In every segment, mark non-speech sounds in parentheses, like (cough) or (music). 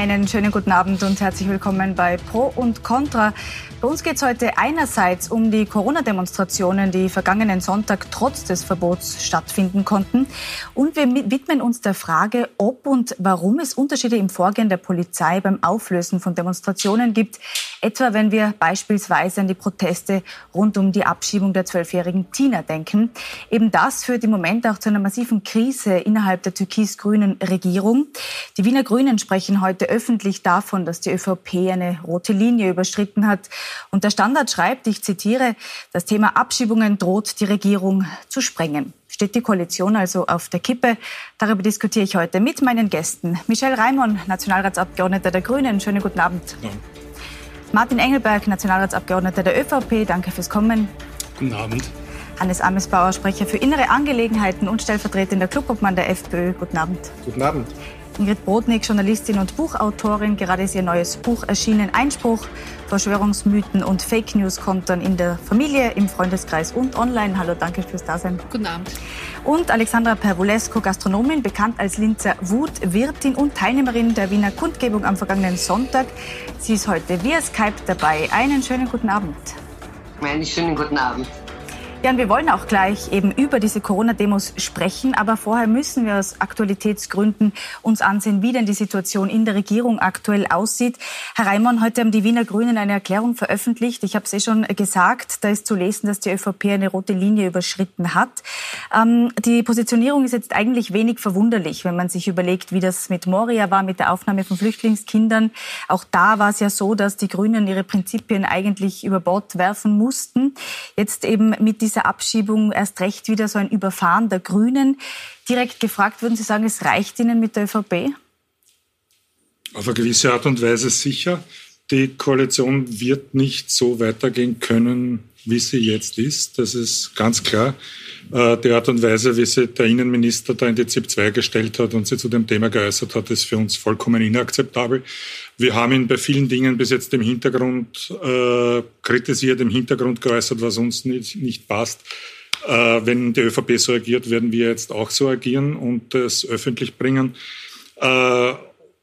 Einen schönen guten Abend und herzlich willkommen bei Pro und Contra. Bei uns geht es heute einerseits um die Corona-Demonstrationen, die vergangenen Sonntag trotz des Verbots stattfinden konnten. Und wir widmen uns der Frage, ob und warum es Unterschiede im Vorgehen der Polizei beim Auflösen von Demonstrationen gibt. Etwa wenn wir beispielsweise an die Proteste rund um die Abschiebung der zwölfjährigen Tina denken. Eben das führt im Moment auch zu einer massiven Krise innerhalb der türkis-grünen Regierung. Die Wiener Grünen sprechen heute öffentlich davon, dass die ÖVP eine rote Linie überschritten hat. Und der Standard schreibt, ich zitiere, das Thema Abschiebungen droht die Regierung zu sprengen. Steht die Koalition also auf der Kippe? Darüber diskutiere ich heute mit meinen Gästen. Michel Raimon, Nationalratsabgeordneter der Grünen. Schönen guten Abend. Ja. Martin Engelberg, Nationalratsabgeordneter der ÖVP. Danke fürs Kommen. Guten Abend. Hannes Amesbauer, Sprecher für innere Angelegenheiten und stellvertretender Clubobmann der FPÖ. Guten Abend. Guten Abend. Ingrid Brodnik, Journalistin und Buchautorin. Gerade ist ihr neues Buch erschienen. Einspruch, Verschwörungsmythen und Fake News kommt dann in der Familie, im Freundeskreis und online. Hallo, danke fürs Dasein. Guten Abend. Und Alexandra Pervulesco, Gastronomin, bekannt als Linzer Wut, Wirtin und Teilnehmerin der Wiener Kundgebung am vergangenen Sonntag. Sie ist heute via Skype dabei. Einen schönen guten Abend. Einen schönen guten Abend. Ja, und wir wollen auch gleich eben über diese Corona-Demos sprechen. Aber vorher müssen wir aus Aktualitätsgründen uns ansehen, wie denn die Situation in der Regierung aktuell aussieht. Herr Reimann, heute haben die Wiener Grünen eine Erklärung veröffentlicht. Ich habe es eh schon gesagt. Da ist zu lesen, dass die ÖVP eine rote Linie überschritten hat. Ähm, die Positionierung ist jetzt eigentlich wenig verwunderlich, wenn man sich überlegt, wie das mit Moria war, mit der Aufnahme von Flüchtlingskindern. Auch da war es ja so, dass die Grünen ihre Prinzipien eigentlich über Bord werfen mussten. Jetzt eben mit dieser Abschiebung erst recht wieder so ein Überfahren der Grünen. Direkt gefragt, würden Sie sagen, es reicht Ihnen mit der ÖVP? Auf eine gewisse Art und Weise sicher. Die Koalition wird nicht so weitergehen können, wie sie jetzt ist. Das ist ganz klar. Äh, die Art und Weise, wie sich der Innenminister da in die ZIP 2 gestellt hat und sie zu dem Thema geäußert hat, ist für uns vollkommen inakzeptabel. Wir haben ihn bei vielen Dingen bis jetzt im Hintergrund äh, kritisiert, im Hintergrund geäußert, was uns nicht, nicht passt. Äh, wenn die ÖVP so agiert, werden wir jetzt auch so agieren und es öffentlich bringen. Äh,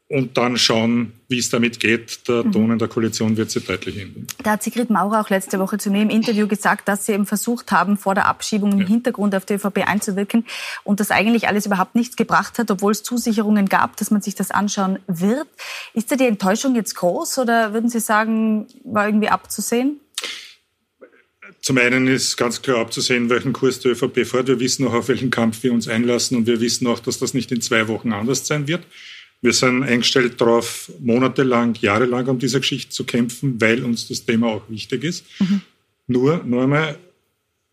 und dann schauen, wie es damit geht. Der mhm. Ton in der Koalition wird sich deutlich ändern. Da hat Sigrid Maurer auch letzte Woche zu mir im Interview gesagt, dass sie eben versucht haben, vor der Abschiebung im ja. Hintergrund auf die ÖVP einzuwirken und das eigentlich alles überhaupt nichts gebracht hat, obwohl es Zusicherungen gab, dass man sich das anschauen wird. Ist da die Enttäuschung jetzt groß oder würden Sie sagen, war irgendwie abzusehen? Zum einen ist ganz klar abzusehen, welchen Kurs die ÖVP fährt. Wir wissen auch, auf welchen Kampf wir uns einlassen und wir wissen auch, dass das nicht in zwei Wochen anders sein wird. Wir sind eingestellt darauf, monatelang, jahrelang um diese Geschichte zu kämpfen, weil uns das Thema auch wichtig ist. Mhm. Nur, nur einmal,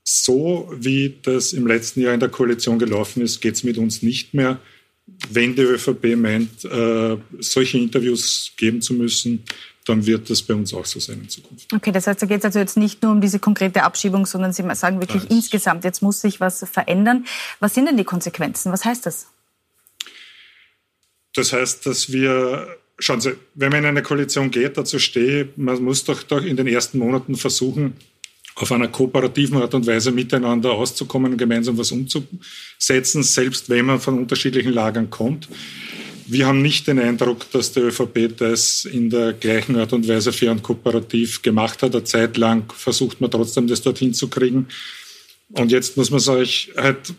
so wie das im letzten Jahr in der Koalition gelaufen ist, geht es mit uns nicht mehr. Wenn die ÖVP meint, äh, solche Interviews geben zu müssen, dann wird das bei uns auch so sein in Zukunft. Okay, das heißt, da geht es also jetzt nicht nur um diese konkrete Abschiebung, sondern Sie sagen wirklich Alles. insgesamt, jetzt muss sich was verändern. Was sind denn die Konsequenzen? Was heißt das? Das heißt, dass wir, schauen Sie, wenn man in eine Koalition geht, dazu stehe, man muss doch, doch in den ersten Monaten versuchen, auf einer kooperativen Art und Weise miteinander auszukommen und gemeinsam was umzusetzen, selbst wenn man von unterschiedlichen Lagern kommt. Wir haben nicht den Eindruck, dass die ÖVP das in der gleichen Art und Weise fair und kooperativ gemacht hat. Eine Zeit lang versucht man trotzdem, das dorthin zu kriegen. Und jetzt muss man es euch halt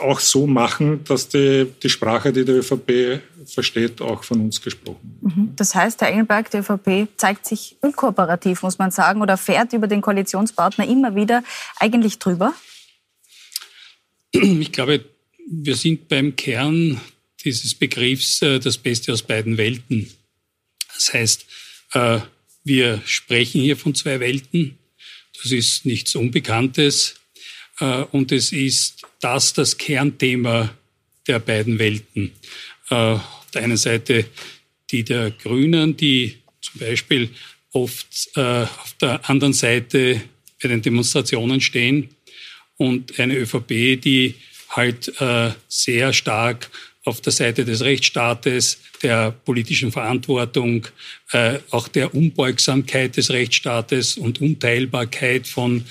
auch so machen, dass die, die Sprache, die die ÖVP versteht, auch von uns gesprochen wird. Mhm. Das heißt, Herr Engelberg, die ÖVP zeigt sich unkooperativ, muss man sagen, oder fährt über den Koalitionspartner immer wieder eigentlich drüber? Ich glaube, wir sind beim Kern dieses Begriffs äh, das Beste aus beiden Welten. Das heißt, äh, wir sprechen hier von zwei Welten. Das ist nichts Unbekanntes. Äh, und es ist das das Kernthema der beiden Welten. Äh, auf der einen Seite die der Grünen, die zum Beispiel oft äh, auf der anderen Seite bei den Demonstrationen stehen und eine ÖVP, die halt sehr stark auf der Seite des Rechtsstaates, der politischen Verantwortung, auch der Unbeugsamkeit des Rechtsstaates und Unteilbarkeit von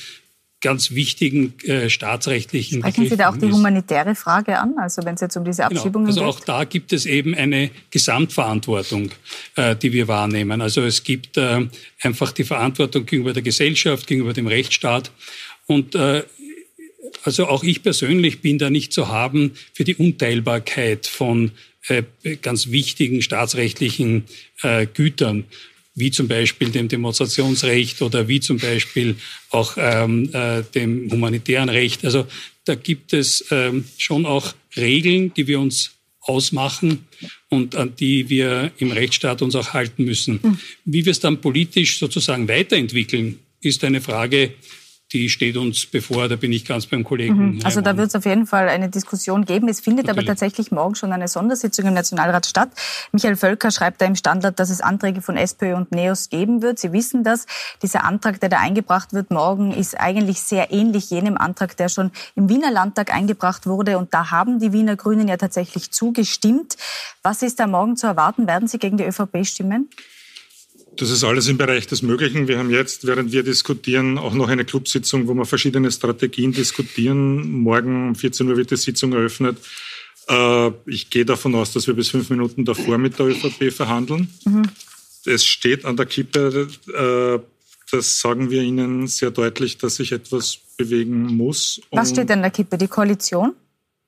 ganz wichtigen äh, staatsrechtlichen Sprechen Sie da auch die humanitäre Frage an, also wenn es jetzt um diese genau. Abschiebungen genau. Also auch da gibt es eben eine Gesamtverantwortung, äh, die wir wahrnehmen. Also es gibt äh, einfach die Verantwortung gegenüber der Gesellschaft, gegenüber dem Rechtsstaat und äh, also auch ich persönlich bin da nicht zu haben für die Unteilbarkeit von äh, ganz wichtigen staatsrechtlichen äh, Gütern wie zum Beispiel dem Demonstrationsrecht oder wie zum Beispiel auch ähm, äh, dem humanitären Recht. Also da gibt es ähm, schon auch Regeln, die wir uns ausmachen und an die wir im Rechtsstaat uns auch halten müssen. Mhm. Wie wir es dann politisch sozusagen weiterentwickeln, ist eine Frage, die steht uns bevor, da bin ich ganz beim Kollegen. Mhm. Also da wird es auf jeden Fall eine Diskussion geben. Es findet Natürlich. aber tatsächlich morgen schon eine Sondersitzung im Nationalrat statt. Michael Völker schreibt da im Standard, dass es Anträge von SPÖ und NEOS geben wird. Sie wissen das. Dieser Antrag, der da eingebracht wird morgen, ist eigentlich sehr ähnlich jenem Antrag, der schon im Wiener Landtag eingebracht wurde. Und da haben die Wiener Grünen ja tatsächlich zugestimmt. Was ist da morgen zu erwarten? Werden Sie gegen die ÖVP stimmen? Das ist alles im Bereich des Möglichen. Wir haben jetzt, während wir diskutieren, auch noch eine Clubsitzung, wo wir verschiedene Strategien diskutieren. Morgen um 14 Uhr wird die Sitzung eröffnet. Äh, ich gehe davon aus, dass wir bis fünf Minuten davor mit der ÖVP verhandeln. Mhm. Es steht an der Kippe, äh, das sagen wir Ihnen sehr deutlich, dass sich etwas bewegen muss. Was steht an der Kippe? Die Koalition?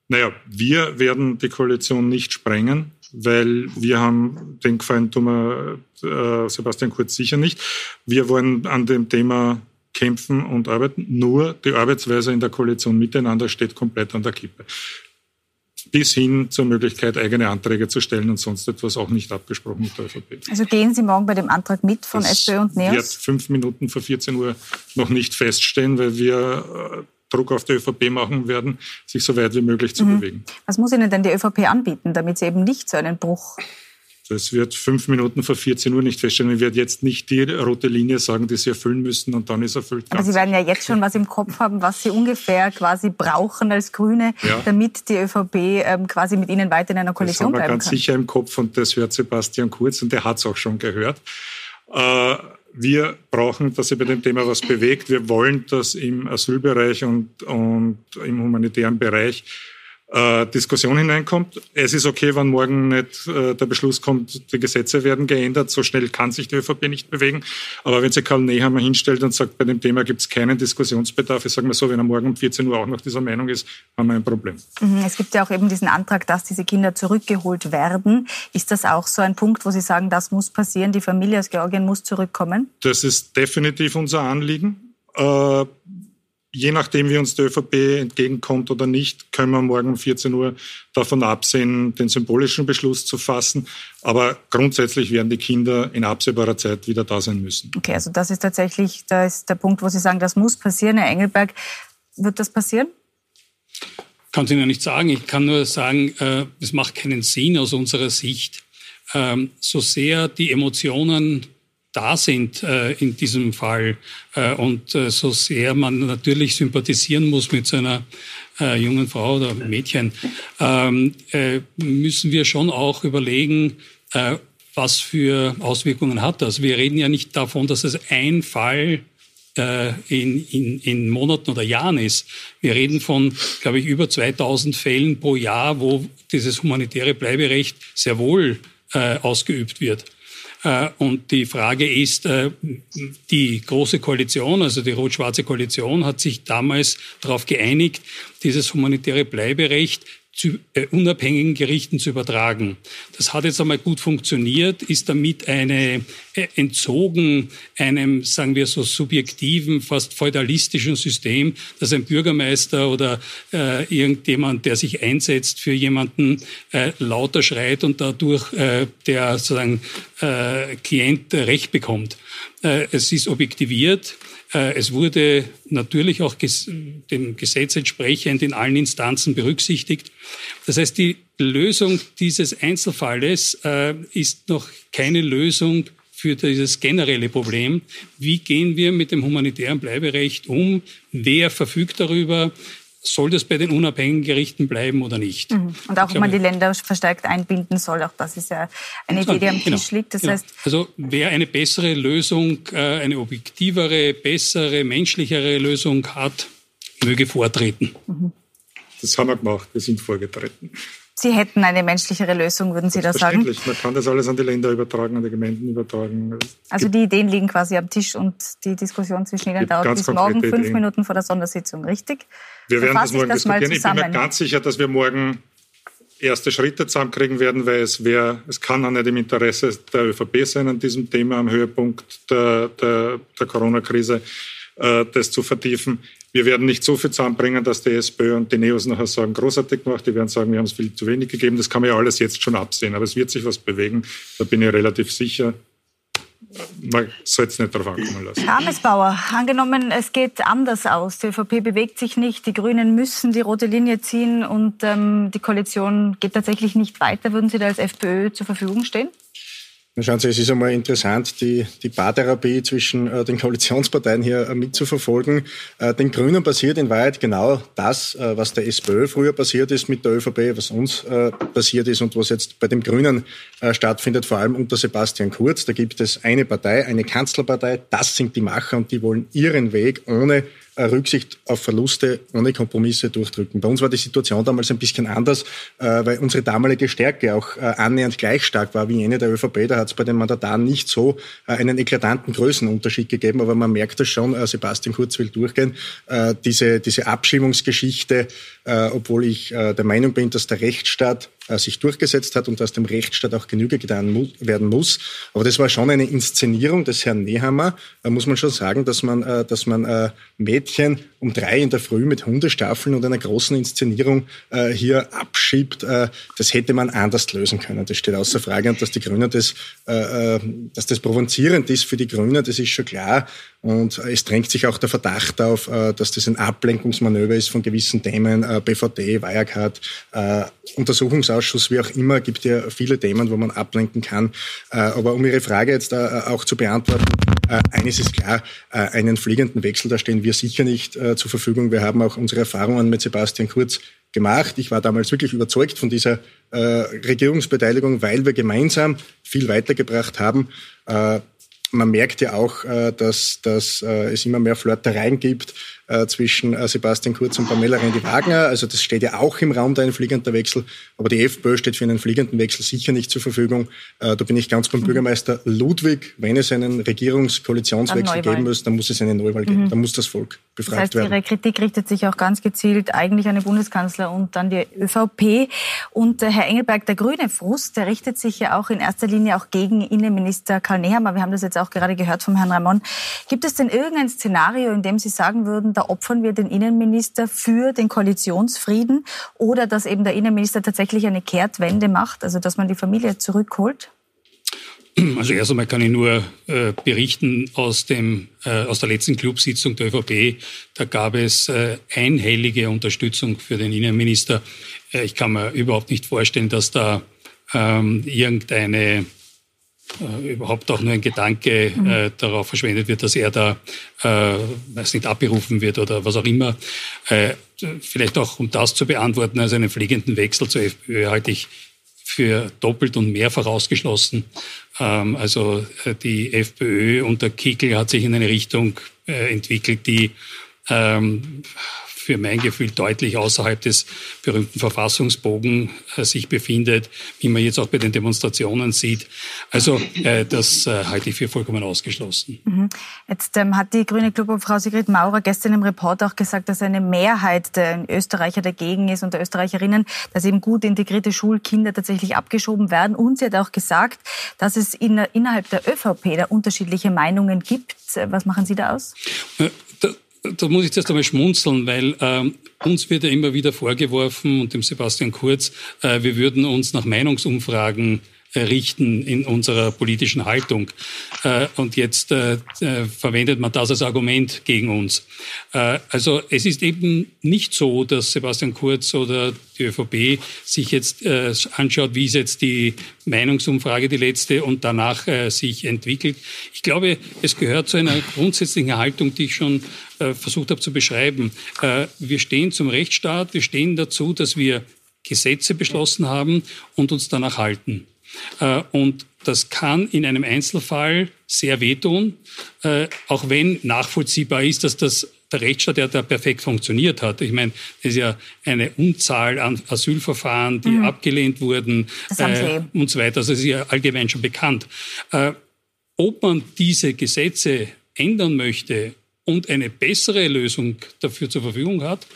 Naja, wir werden die Koalition nicht sprengen weil wir haben, den Gefallen tun wir äh, Sebastian Kurz sicher nicht. Wir wollen an dem Thema kämpfen und arbeiten. Nur die Arbeitsweise in der Koalition miteinander steht komplett an der Kippe. Bis hin zur Möglichkeit, eigene Anträge zu stellen und sonst etwas auch nicht abgesprochen mit der ÖVP. Also gehen Sie morgen bei dem Antrag mit von das SPÖ und NEOS? wird fünf Minuten vor 14 Uhr noch nicht feststehen, weil wir äh, Druck auf die ÖVP machen werden, sich so weit wie möglich zu mhm. bewegen. Was muss Ihnen denn die ÖVP anbieten, damit sie eben nicht so einen Bruch das wird fünf Minuten vor 14 Uhr nicht feststellen. Ich werde jetzt nicht die rote Linie sagen, die Sie erfüllen müssen und dann ist erfüllt. Aber Sie werden ja jetzt schon was im Kopf haben, was Sie ungefähr quasi brauchen als Grüne, ja. damit die ÖVP ähm, quasi mit Ihnen weiter in einer Koalition bleiben kann. Das haben wir ganz sicher im Kopf und das hört Sebastian Kurz und der hat es auch schon gehört. Äh, wir brauchen, dass sich bei dem Thema was bewegt. Wir wollen, dass im Asylbereich und, und im humanitären Bereich äh, Diskussion hineinkommt. Es ist okay, wenn morgen nicht äh, der Beschluss kommt, die Gesetze werden geändert. So schnell kann sich die ÖVP nicht bewegen. Aber wenn sich Karl Nehammer hinstellt und sagt, bei dem Thema gibt es keinen Diskussionsbedarf, ich sage mal so, wenn er morgen um 14 Uhr auch noch dieser Meinung ist, haben wir ein Problem. Mhm, es gibt ja auch eben diesen Antrag, dass diese Kinder zurückgeholt werden. Ist das auch so ein Punkt, wo Sie sagen, das muss passieren, die Familie aus Georgien muss zurückkommen? Das ist definitiv unser Anliegen. Äh, je nachdem, wie uns die ÖVP entgegenkommt oder nicht, können wir morgen um 14 Uhr davon absehen, den symbolischen Beschluss zu fassen. Aber grundsätzlich werden die Kinder in absehbarer Zeit wieder da sein müssen. Okay, also das ist tatsächlich da ist der Punkt, wo Sie sagen, das muss passieren. Herr Engelberg, wird das passieren? Kann ich Ihnen nicht sagen. Ich kann nur sagen, äh, es macht keinen Sinn aus unserer Sicht, ähm, so sehr die Emotionen da sind äh, in diesem Fall äh, und äh, so sehr man natürlich sympathisieren muss mit so einer äh, jungen Frau oder Mädchen, ähm, äh, müssen wir schon auch überlegen, äh, was für Auswirkungen hat das. Wir reden ja nicht davon, dass es ein Fall in, in, in Monaten oder Jahren ist. Wir reden von, glaube ich, über 2000 Fällen pro Jahr, wo dieses humanitäre Bleiberecht sehr wohl ausgeübt wird. Äh, und die Frage ist, äh, die Große Koalition, also die rot-schwarze Koalition, hat sich damals darauf geeinigt, dieses humanitäre Bleiberecht zu äh, unabhängigen Gerichten zu übertragen. Das hat jetzt einmal gut funktioniert, ist damit eine entzogen einem, sagen wir so, subjektiven, fast feudalistischen System, dass ein Bürgermeister oder äh, irgendjemand, der sich einsetzt für jemanden, äh, lauter schreit und dadurch äh, der sozusagen äh, Klient Recht bekommt. Äh, es ist objektiviert. Äh, es wurde natürlich auch dem Gesetz entsprechend in allen Instanzen berücksichtigt. Das heißt, die Lösung dieses Einzelfalles ist noch keine Lösung für dieses generelle Problem. Wie gehen wir mit dem humanitären Bleiberecht um? Wer verfügt darüber? soll das bei den unabhängigen Gerichten bleiben oder nicht? Mhm. Und auch, ob man die Länder verstärkt einbinden soll, auch das ist ja eine Idee, die am genau, Tisch liegt. Das genau. heißt, also wer eine bessere Lösung, äh, eine objektivere, bessere, menschlichere Lösung hat, möge vortreten. Mhm. Das haben wir gemacht, wir sind vorgetreten. Sie hätten eine menschlichere Lösung, würden Sie da sagen? Man kann das alles an die Länder übertragen, an die Gemeinden übertragen. Also die Ideen liegen quasi am Tisch und die Diskussion zwischen Ihnen dauert bis morgen fünf Ideen. Minuten vor der Sondersitzung, richtig? Wir werden das morgen das diskutieren. Ich bin mir ganz sicher, dass wir morgen erste Schritte zusammenkriegen werden, weil es wäre, es kann auch nicht im Interesse der ÖVP sein, an diesem Thema am Höhepunkt der, der, der Corona-Krise äh, das zu vertiefen. Wir werden nicht so viel zusammenbringen, dass die SPÖ und die Neos nachher sagen, großartig gemacht. Die werden sagen, wir haben es viel zu wenig gegeben. Das kann man ja alles jetzt schon absehen. Aber es wird sich was bewegen. Da bin ich relativ sicher. Man soll es nicht darauf ankommen lassen. Amesbauer, angenommen, es geht anders aus. Die ÖVP bewegt sich nicht, die Grünen müssen die rote Linie ziehen und ähm, die Koalition geht tatsächlich nicht weiter. Würden Sie da als FPÖ zur Verfügung stehen? Schauen Sie, es ist einmal interessant, die, die Paartherapie zwischen äh, den Koalitionsparteien hier äh, mitzuverfolgen. Äh, den Grünen passiert in Wahrheit genau das, äh, was der SPÖ früher passiert ist mit der ÖVP, was uns äh, passiert ist und was jetzt bei den Grünen äh, stattfindet, vor allem unter Sebastian Kurz. Da gibt es eine Partei, eine Kanzlerpartei, das sind die Macher und die wollen ihren Weg ohne Rücksicht auf Verluste ohne Kompromisse durchdrücken. Bei uns war die Situation damals ein bisschen anders, äh, weil unsere damalige Stärke auch äh, annähernd gleich stark war wie jene der ÖVP. Da hat es bei den Mandataren nicht so einen eklatanten Größenunterschied gegeben, aber man merkt das schon, Sebastian Kurz will durchgehen. Diese, diese Abschiebungsgeschichte, obwohl ich der Meinung bin, dass der Rechtsstaat äh, sich durchgesetzt hat und dass dem Rechtsstaat auch Genüge getan werden muss. Aber das war schon eine Inszenierung des Herrn Nehammer. Da muss man schon sagen, dass man, äh, dass man äh, Mädchen um drei in der Früh mit Hundestaffeln und einer großen Inszenierung äh, hier abschiebt. Äh, das hätte man anders lösen können. Das steht außer Frage. Und dass die Grünen das, äh, äh, dass das provozierend ist für die Grünen, das ist schon klar. Und es drängt sich auch der Verdacht auf, äh, dass das ein Ablenkungsmanöver ist von gewissen Themen, äh, BVD, Wirecard, Untersuchungsausschuss, wie auch immer, gibt ja viele Themen, wo man ablenken kann. Aber um Ihre Frage jetzt auch zu beantworten, äh, eines ist klar, äh, einen fliegenden Wechsel, da stehen wir sicher nicht äh, zur Verfügung. Wir haben auch unsere Erfahrungen mit Sebastian Kurz gemacht. Ich war damals wirklich überzeugt von dieser äh, Regierungsbeteiligung, weil wir gemeinsam viel weitergebracht haben. Äh, man merkt ja auch, äh, dass, dass äh, es immer mehr Flirtereien gibt äh, zwischen äh, Sebastian Kurz und Pamela Rendi-Wagner. Also das steht ja auch im Raum, da ein fliegender Wechsel. Aber die FPÖ steht für einen fliegenden Wechsel sicher nicht zur Verfügung. Äh, da bin ich ganz beim mhm. Bürgermeister Ludwig. Wenn es einen Regierungskoalitionswechsel geben muss, dann muss es eine Neuwahl geben. Mhm. Dann muss das Volk befragt das heißt, werden. Ihre Kritik richtet sich auch ganz gezielt eigentlich an den Bundeskanzler und dann die ÖVP. Und Herr Engelberg, der grüne Frust, der richtet sich ja auch in erster Linie auch gegen Innenminister Karl Nehammer. Wir haben das jetzt auch gerade gehört vom Herrn Ramon. Gibt es denn irgendein Szenario, in dem Sie sagen würden, da opfern wir den Innenminister für den Koalitionsfrieden oder dass eben der Innenminister tatsächlich eine Kehrtwende macht, also dass man die Familie zurückholt? Also erst einmal kann ich nur äh, berichten aus, dem, äh, aus der letzten Clubsitzung der ÖVP. Da gab es äh, einhellige Unterstützung für den Innenminister. Äh, ich kann mir überhaupt nicht vorstellen, dass da ähm, irgendeine äh, überhaupt auch nur ein Gedanke mhm. äh, darauf verschwendet wird, dass er da, äh, weiß nicht, abberufen wird oder was auch immer. Äh, vielleicht auch, um das zu beantworten, also einen fliegenden Wechsel zur FPÖ halte ich für doppelt und mehrfach ausgeschlossen. Ähm, also äh, die FPÖ unter Kickel hat sich in eine Richtung äh, entwickelt, die ähm, für mein Gefühl deutlich außerhalb des berühmten Verfassungsbogen äh, sich befindet, wie man jetzt auch bei den Demonstrationen sieht. Also äh, das äh, halte ich für vollkommen ausgeschlossen. Mhm. Jetzt ähm, hat die grüne Clubobfrau Sigrid Maurer gestern im Report auch gesagt, dass eine Mehrheit der Österreicher dagegen ist und der Österreicherinnen, dass eben gut integrierte Schulkinder tatsächlich abgeschoben werden. Und sie hat auch gesagt, dass es in, innerhalb der ÖVP da unterschiedliche Meinungen gibt. Was machen Sie da aus? Da muss ich zuerst einmal schmunzeln, weil ähm, uns wird ja immer wieder vorgeworfen und dem Sebastian Kurz, äh, wir würden uns nach Meinungsumfragen richten in unserer politischen Haltung. Äh, und jetzt äh, äh, verwendet man das als Argument gegen uns. Also es ist eben nicht so, dass Sebastian Kurz oder die ÖVP sich jetzt anschaut, wie ist jetzt die Meinungsumfrage die letzte und danach sich entwickelt. Ich glaube, es gehört zu einer grundsätzlichen Haltung, die ich schon versucht habe zu beschreiben. Wir stehen zum Rechtsstaat, wir stehen dazu, dass wir Gesetze beschlossen haben und uns danach halten. Äh, und das kann in einem Einzelfall sehr wehtun, äh, auch wenn nachvollziehbar ist, dass das der Rechtsstaat, der da perfekt funktioniert hat. Ich meine, es ist ja eine Unzahl an Asylverfahren, die mhm. abgelehnt wurden äh, und so weiter. Also es ist ja allgemein schon bekannt. Äh, ob man diese Gesetze ändern möchte und eine bessere Lösung dafür zur Verfügung hat,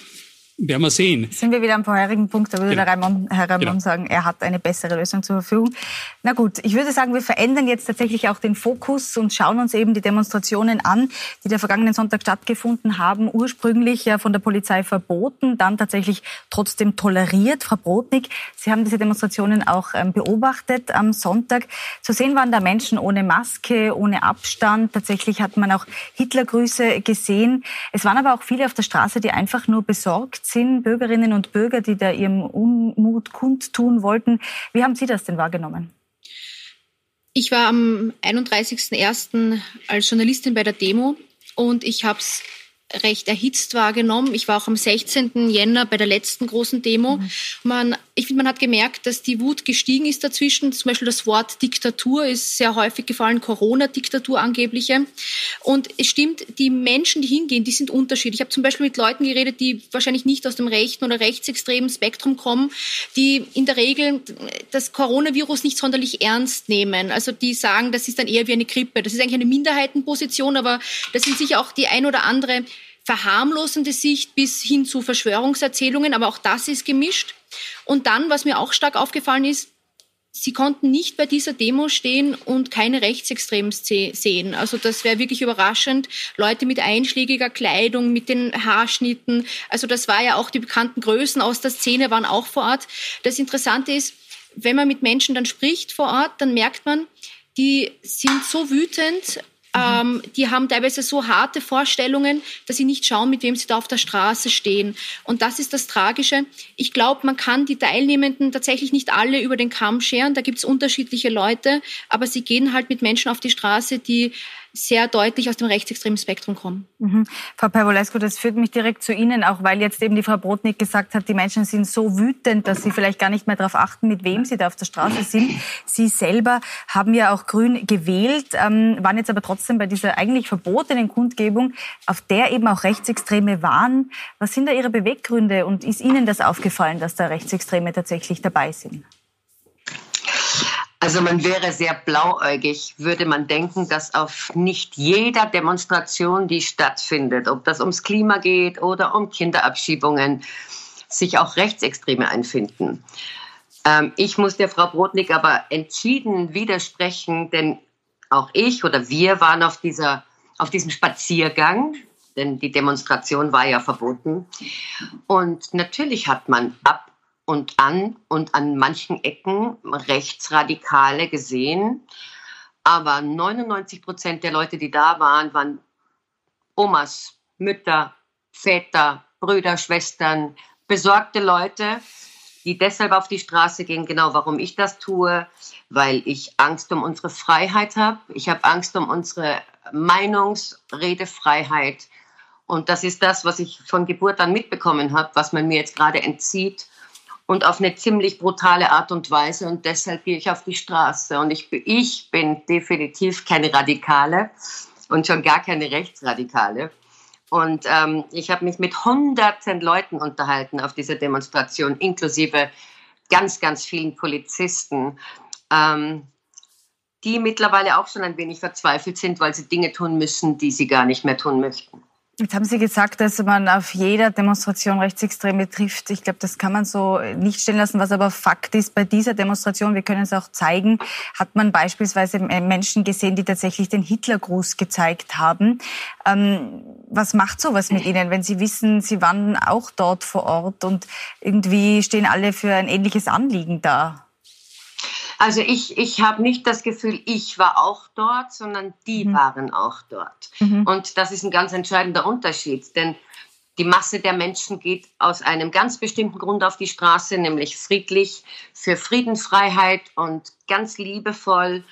werden wir sehen. Sind wir wieder am vorherigen Punkt, da würde genau. der Raimond, Herr Raimond genau. sagen, er hat eine bessere Lösung zur Verfügung. Na gut, ich würde sagen, wir verändern jetzt tatsächlich auch den Fokus und schauen uns eben die Demonstrationen an, die der vergangenen Sonntag stattgefunden haben. Ursprünglich ja von der Polizei verboten, dann tatsächlich trotzdem toleriert. Frau Brodnik, Sie haben diese Demonstrationen auch ähm, beobachtet am Sonntag. Zu sehen waren da Menschen ohne Maske, ohne Abstand. Tatsächlich hat man auch Hitlergrüße gesehen. Es waren aber auch viele auf der Straße, die einfach nur besorgt sind Bürgerinnen und Bürger, die da ihrem Unmut kundtun wollten. Wie haben Sie das denn wahrgenommen? Ich war am 31.01. als Journalistin bei der Demo und ich habe es recht erhitzt wahrgenommen. Ich war auch am 16. Jänner bei der letzten großen Demo. Mhm. Man, ich finde, man hat gemerkt, dass die Wut gestiegen ist dazwischen. Zum Beispiel das Wort Diktatur ist sehr häufig gefallen, Corona-Diktatur angebliche. Und es stimmt, die Menschen, die hingehen, die sind unterschiedlich. Ich habe zum Beispiel mit Leuten geredet, die wahrscheinlich nicht aus dem rechten oder rechtsextremen Spektrum kommen, die in der Regel das Coronavirus nicht sonderlich ernst nehmen. Also die sagen, das ist dann eher wie eine Grippe. Das ist eigentlich eine Minderheitenposition, aber das sind sicher auch die ein oder andere verharmlosende Sicht bis hin zu Verschwörungserzählungen, aber auch das ist gemischt. Und dann, was mir auch stark aufgefallen ist, Sie konnten nicht bei dieser Demo stehen und keine Rechtsextremen sehen. Also das wäre wirklich überraschend. Leute mit einschlägiger Kleidung, mit den Haarschnitten. Also das war ja auch die bekannten Größen aus der Szene waren auch vor Ort. Das Interessante ist, wenn man mit Menschen dann spricht vor Ort, dann merkt man, die sind so wütend ähm, die haben teilweise so harte Vorstellungen, dass sie nicht schauen, mit wem sie da auf der Straße stehen. Und das ist das Tragische. Ich glaube, man kann die Teilnehmenden tatsächlich nicht alle über den Kamm scheren. Da gibt es unterschiedliche Leute, aber sie gehen halt mit Menschen auf die Straße, die sehr deutlich aus dem rechtsextremen Spektrum kommen. Mhm. Frau Pervolescu, das führt mich direkt zu Ihnen, auch weil jetzt eben die Frau Brodnik gesagt hat, die Menschen sind so wütend, dass sie vielleicht gar nicht mehr darauf achten, mit wem sie da auf der Straße sind. Sie selber haben ja auch Grün gewählt, ähm, waren jetzt aber trotzdem bei dieser eigentlich verbotenen Kundgebung, auf der eben auch Rechtsextreme waren. Was sind da Ihre Beweggründe und ist Ihnen das aufgefallen, dass da Rechtsextreme tatsächlich dabei sind? Also man wäre sehr blauäugig, würde man denken, dass auf nicht jeder Demonstration, die stattfindet, ob das ums Klima geht oder um Kinderabschiebungen, sich auch Rechtsextreme einfinden. Ähm, ich muss der Frau Brodnik aber entschieden widersprechen, denn auch ich oder wir waren auf, dieser, auf diesem Spaziergang, denn die Demonstration war ja verboten. Und natürlich hat man ab und an und an manchen Ecken Rechtsradikale gesehen. Aber 99 Prozent der Leute, die da waren, waren Omas, Mütter, Väter, Brüder, Schwestern, besorgte Leute, die deshalb auf die Straße gehen. Genau warum ich das tue, weil ich Angst um unsere Freiheit habe. Ich habe Angst um unsere Meinungsredefreiheit. Und das ist das, was ich von Geburt an mitbekommen habe, was man mir jetzt gerade entzieht und auf eine ziemlich brutale Art und Weise. Und deshalb gehe ich auf die Straße. Und ich, ich bin definitiv keine Radikale und schon gar keine Rechtsradikale. Und ähm, ich habe mich mit hunderten Leuten unterhalten auf dieser Demonstration, inklusive ganz, ganz vielen Polizisten, ähm, die mittlerweile auch schon ein wenig verzweifelt sind, weil sie Dinge tun müssen, die sie gar nicht mehr tun möchten. Jetzt haben Sie gesagt, dass man auf jeder Demonstration Rechtsextreme trifft. Ich glaube, das kann man so nicht stehen lassen. Was aber Fakt ist, bei dieser Demonstration, wir können es auch zeigen, hat man beispielsweise Menschen gesehen, die tatsächlich den Hitlergruß gezeigt haben. Ähm, was macht sowas mit Ihnen, wenn Sie wissen, Sie waren auch dort vor Ort und irgendwie stehen alle für ein ähnliches Anliegen da? Also ich, ich habe nicht das Gefühl, ich war auch dort, sondern die mhm. waren auch dort. Mhm. Und das ist ein ganz entscheidender Unterschied, denn die Masse der Menschen geht aus einem ganz bestimmten Grund auf die Straße, nämlich friedlich, für Friedenfreiheit und ganz liebevoll,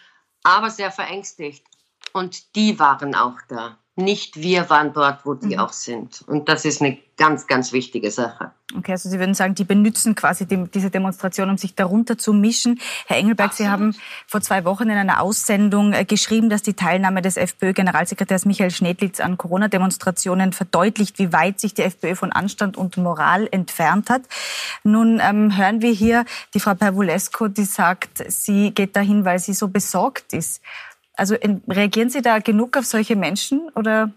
aber sehr verängstigt. Und die waren auch da. Nicht wir waren dort, wo die mhm. auch sind. Und das ist eine ganz, ganz wichtige Sache. Okay, also Sie würden sagen, die benutzen quasi die, diese Demonstration, um sich darunter zu mischen. Herr Engelberg, Absolut. Sie haben vor zwei Wochen in einer Aussendung äh, geschrieben, dass die Teilnahme des FPÖ-Generalsekretärs Michael Schnedlitz an Corona-Demonstrationen verdeutlicht, wie weit sich die FPÖ von Anstand und Moral entfernt hat. Nun ähm, hören wir hier die Frau Pervulesco, die sagt, sie geht dahin, weil sie so besorgt ist. Also reagieren Sie da genug auf solche Menschen oder?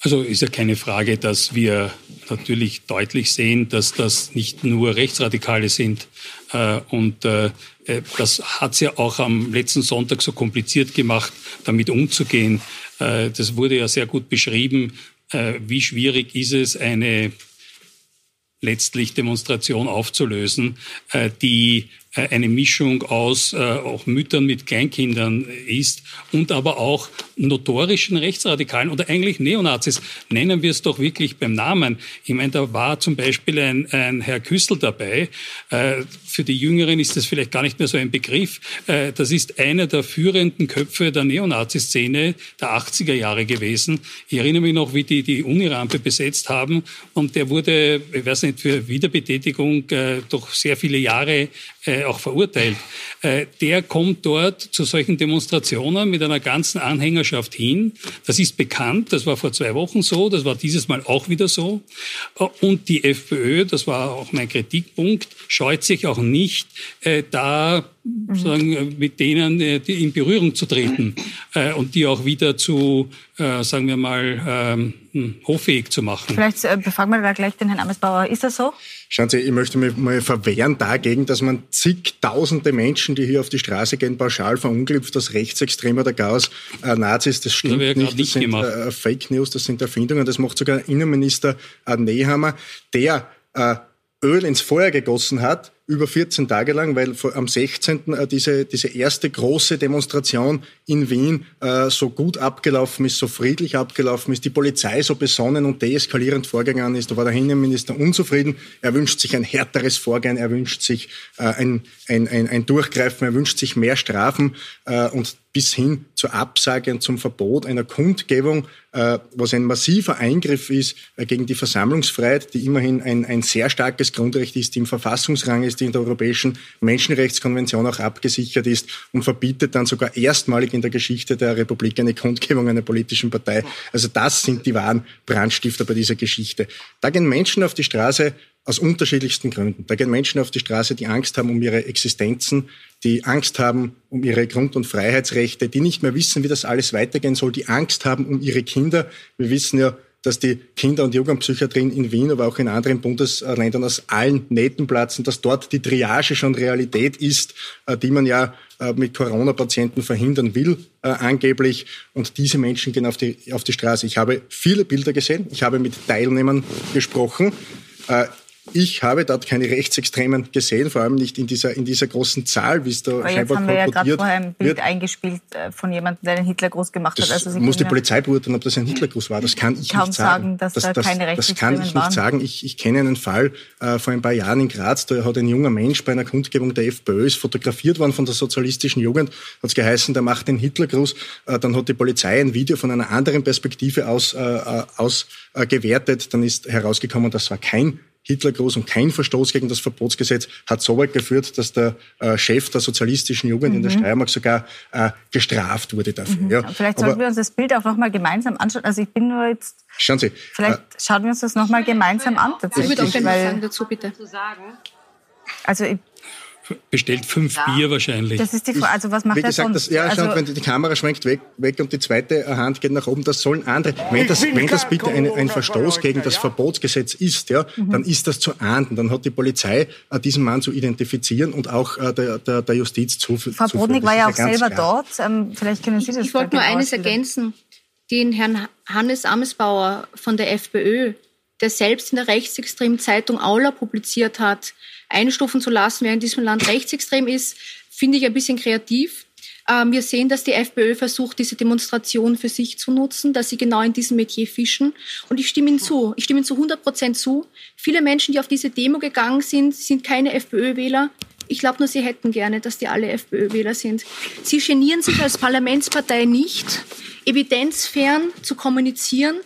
Also ist ja keine Frage, dass wir natürlich deutlich sehen, dass das nicht nur Rechtsradikale sind. Äh, und äh, äh, das hat es ja auch am letzten Sonntag so kompliziert gemacht, damit umzugehen. Das wurde ja sehr gut beschrieben. Wie schwierig ist es, eine letztlich Demonstration aufzulösen, die eine Mischung aus äh, auch Müttern mit Kleinkindern ist und aber auch notorischen Rechtsradikalen oder eigentlich Neonazis. Nennen wir es doch wirklich beim Namen. Ich meine, da war zum Beispiel ein, ein Herr Küssel dabei. Äh, für die Jüngeren ist das vielleicht gar nicht mehr so ein Begriff. Äh, das ist einer der führenden Köpfe der Neonazi-Szene der 80er Jahre gewesen. Ich erinnere mich noch, wie die die Unirampe besetzt haben und der wurde, ich weiß nicht, für Wiederbetätigung äh, doch sehr viele Jahre äh, auch verurteilt, äh, der kommt dort zu solchen Demonstrationen mit einer ganzen Anhängerschaft hin. Das ist bekannt, das war vor zwei Wochen so, das war dieses Mal auch wieder so. Äh, und die FPÖ, das war auch mein Kritikpunkt, scheut sich auch nicht, äh, da sagen, äh, mit denen äh, in Berührung zu treten äh, und die auch wieder zu, äh, sagen wir mal, ähm, hm, hoffähig zu machen. Vielleicht äh, befragen wir da gleich den Herrn Amesbauer. Ist das so? Schauen Sie, ich möchte mich mal verwehren dagegen, dass man zigtausende Menschen, die hier auf die Straße gehen, pauschal verunglückt, dass Rechtsextreme oder gar äh, Nazis, das stimmt das nicht, das sind äh, Fake News, das sind Erfindungen, das macht sogar Innenminister äh, Nehammer, der äh, Öl ins Feuer gegossen hat, über 14 Tage lang, weil am 16. Äh, diese, diese erste große Demonstration in Wien äh, so gut abgelaufen ist, so friedlich abgelaufen ist, die Polizei so besonnen und deeskalierend vorgegangen ist. Da war der Innenminister unzufrieden. Er wünscht sich ein härteres Vorgehen, er wünscht sich äh, ein, ein, ein, ein Durchgreifen, er wünscht sich mehr Strafen äh, und bis hin zur Absage und zum Verbot einer Kundgebung, äh, was ein massiver Eingriff ist äh, gegen die Versammlungsfreiheit, die immerhin ein, ein sehr starkes Grundrecht ist, die im Verfassungsrang ist, die in der Europäischen Menschenrechtskonvention auch abgesichert ist und verbietet dann sogar erstmalig in der Geschichte der Republik eine Kundgebung einer politischen Partei. Also das sind die wahren Brandstifter bei dieser Geschichte. Da gehen Menschen auf die Straße aus unterschiedlichsten Gründen. Da gehen Menschen auf die Straße, die Angst haben um ihre Existenzen, die Angst haben um ihre Grund- und Freiheitsrechte, die nicht mehr wissen, wie das alles weitergehen soll, die Angst haben um ihre Kinder. Wir wissen ja, dass die Kinder- und Jugendpsychiatrien in Wien, aber auch in anderen Bundesländern aus allen Nähten platzen, dass dort die Triage schon Realität ist, äh, die man ja äh, mit Corona-Patienten verhindern will, äh, angeblich. Und diese Menschen gehen auf die, auf die Straße. Ich habe viele Bilder gesehen. Ich habe mit Teilnehmern gesprochen. Ich habe dort keine Rechtsextremen gesehen, vor allem nicht in dieser, in dieser großen Zahl, wie es da Aber scheinbar jetzt haben wir ja gerade vorher ein Bild wird. eingespielt äh, von jemandem, der den Hitlergruß gemacht das hat. Also muss die Polizei beurteilen, ob das ein Hitlergruß war. Das kann ich Kaum nicht sagen. sagen dass das, da keine das, das kann ich nicht sagen. Ich, ich kenne einen Fall äh, vor ein paar Jahren in Graz. Da hat ein junger Mensch bei einer Kundgebung der FPÖ ist fotografiert worden von der sozialistischen Jugend. Hat es geheißen, der macht den Hitlergruß. Äh, dann hat die Polizei ein Video von einer anderen Perspektive aus, äh, äh aus äh, gewertet. Dann ist herausgekommen, das war kein Hitlergruß und kein Verstoß gegen das Verbotsgesetz hat so weit geführt, dass der äh, Chef der sozialistischen Jugend mhm. in der mhm. Steiermark sogar äh, gestraft wurde dafür. Mhm. Ja. Vielleicht sollten Aber, wir uns das Bild auch nochmal gemeinsam anschauen. Also ich bin nur jetzt. Schauen Sie. Vielleicht äh, schauen wir uns das nochmal gemeinsam an. Tatsächlich, ich würde auch gerne dazu, bitte. Also ich bestellt fünf ja. Bier wahrscheinlich. Das ist die Frage. Also was macht Wie gesagt, das, ja, also, wenn die Kamera schwenkt weg, weg und die zweite Hand geht nach oben, das sollen andere. Wenn das, wenn das bitte ein, ein Verstoß gegen das Verbotsgesetz ist, ja, mhm. dann ist das zu ahnden. Dann hat die Polizei äh, diesen Mann zu identifizieren und auch äh, der, der, der Justiz zu. Frau Brodnik war ja auch selber klar. dort. Ähm, vielleicht können Sie das. Ich wollte nur eines ergänzen. Den Herrn Hannes Amesbauer von der FPÖ, der selbst in der rechtsextremen Zeitung Aula publiziert hat, einstufen zu lassen, wer in diesem Land rechtsextrem ist, finde ich ein bisschen kreativ. Ähm, wir sehen, dass die FPÖ versucht, diese Demonstration für sich zu nutzen, dass sie genau in diesem Metier fischen. Und ich stimme Ihnen zu. Ich stimme Ihnen zu 100 Prozent zu. Viele Menschen, die auf diese Demo gegangen sind, sind keine FPÖ-Wähler. Ich glaube nur, sie hätten gerne, dass die alle FPÖ-Wähler sind. Sie genieren sich als Parlamentspartei nicht, evidenzfern zu kommunizieren,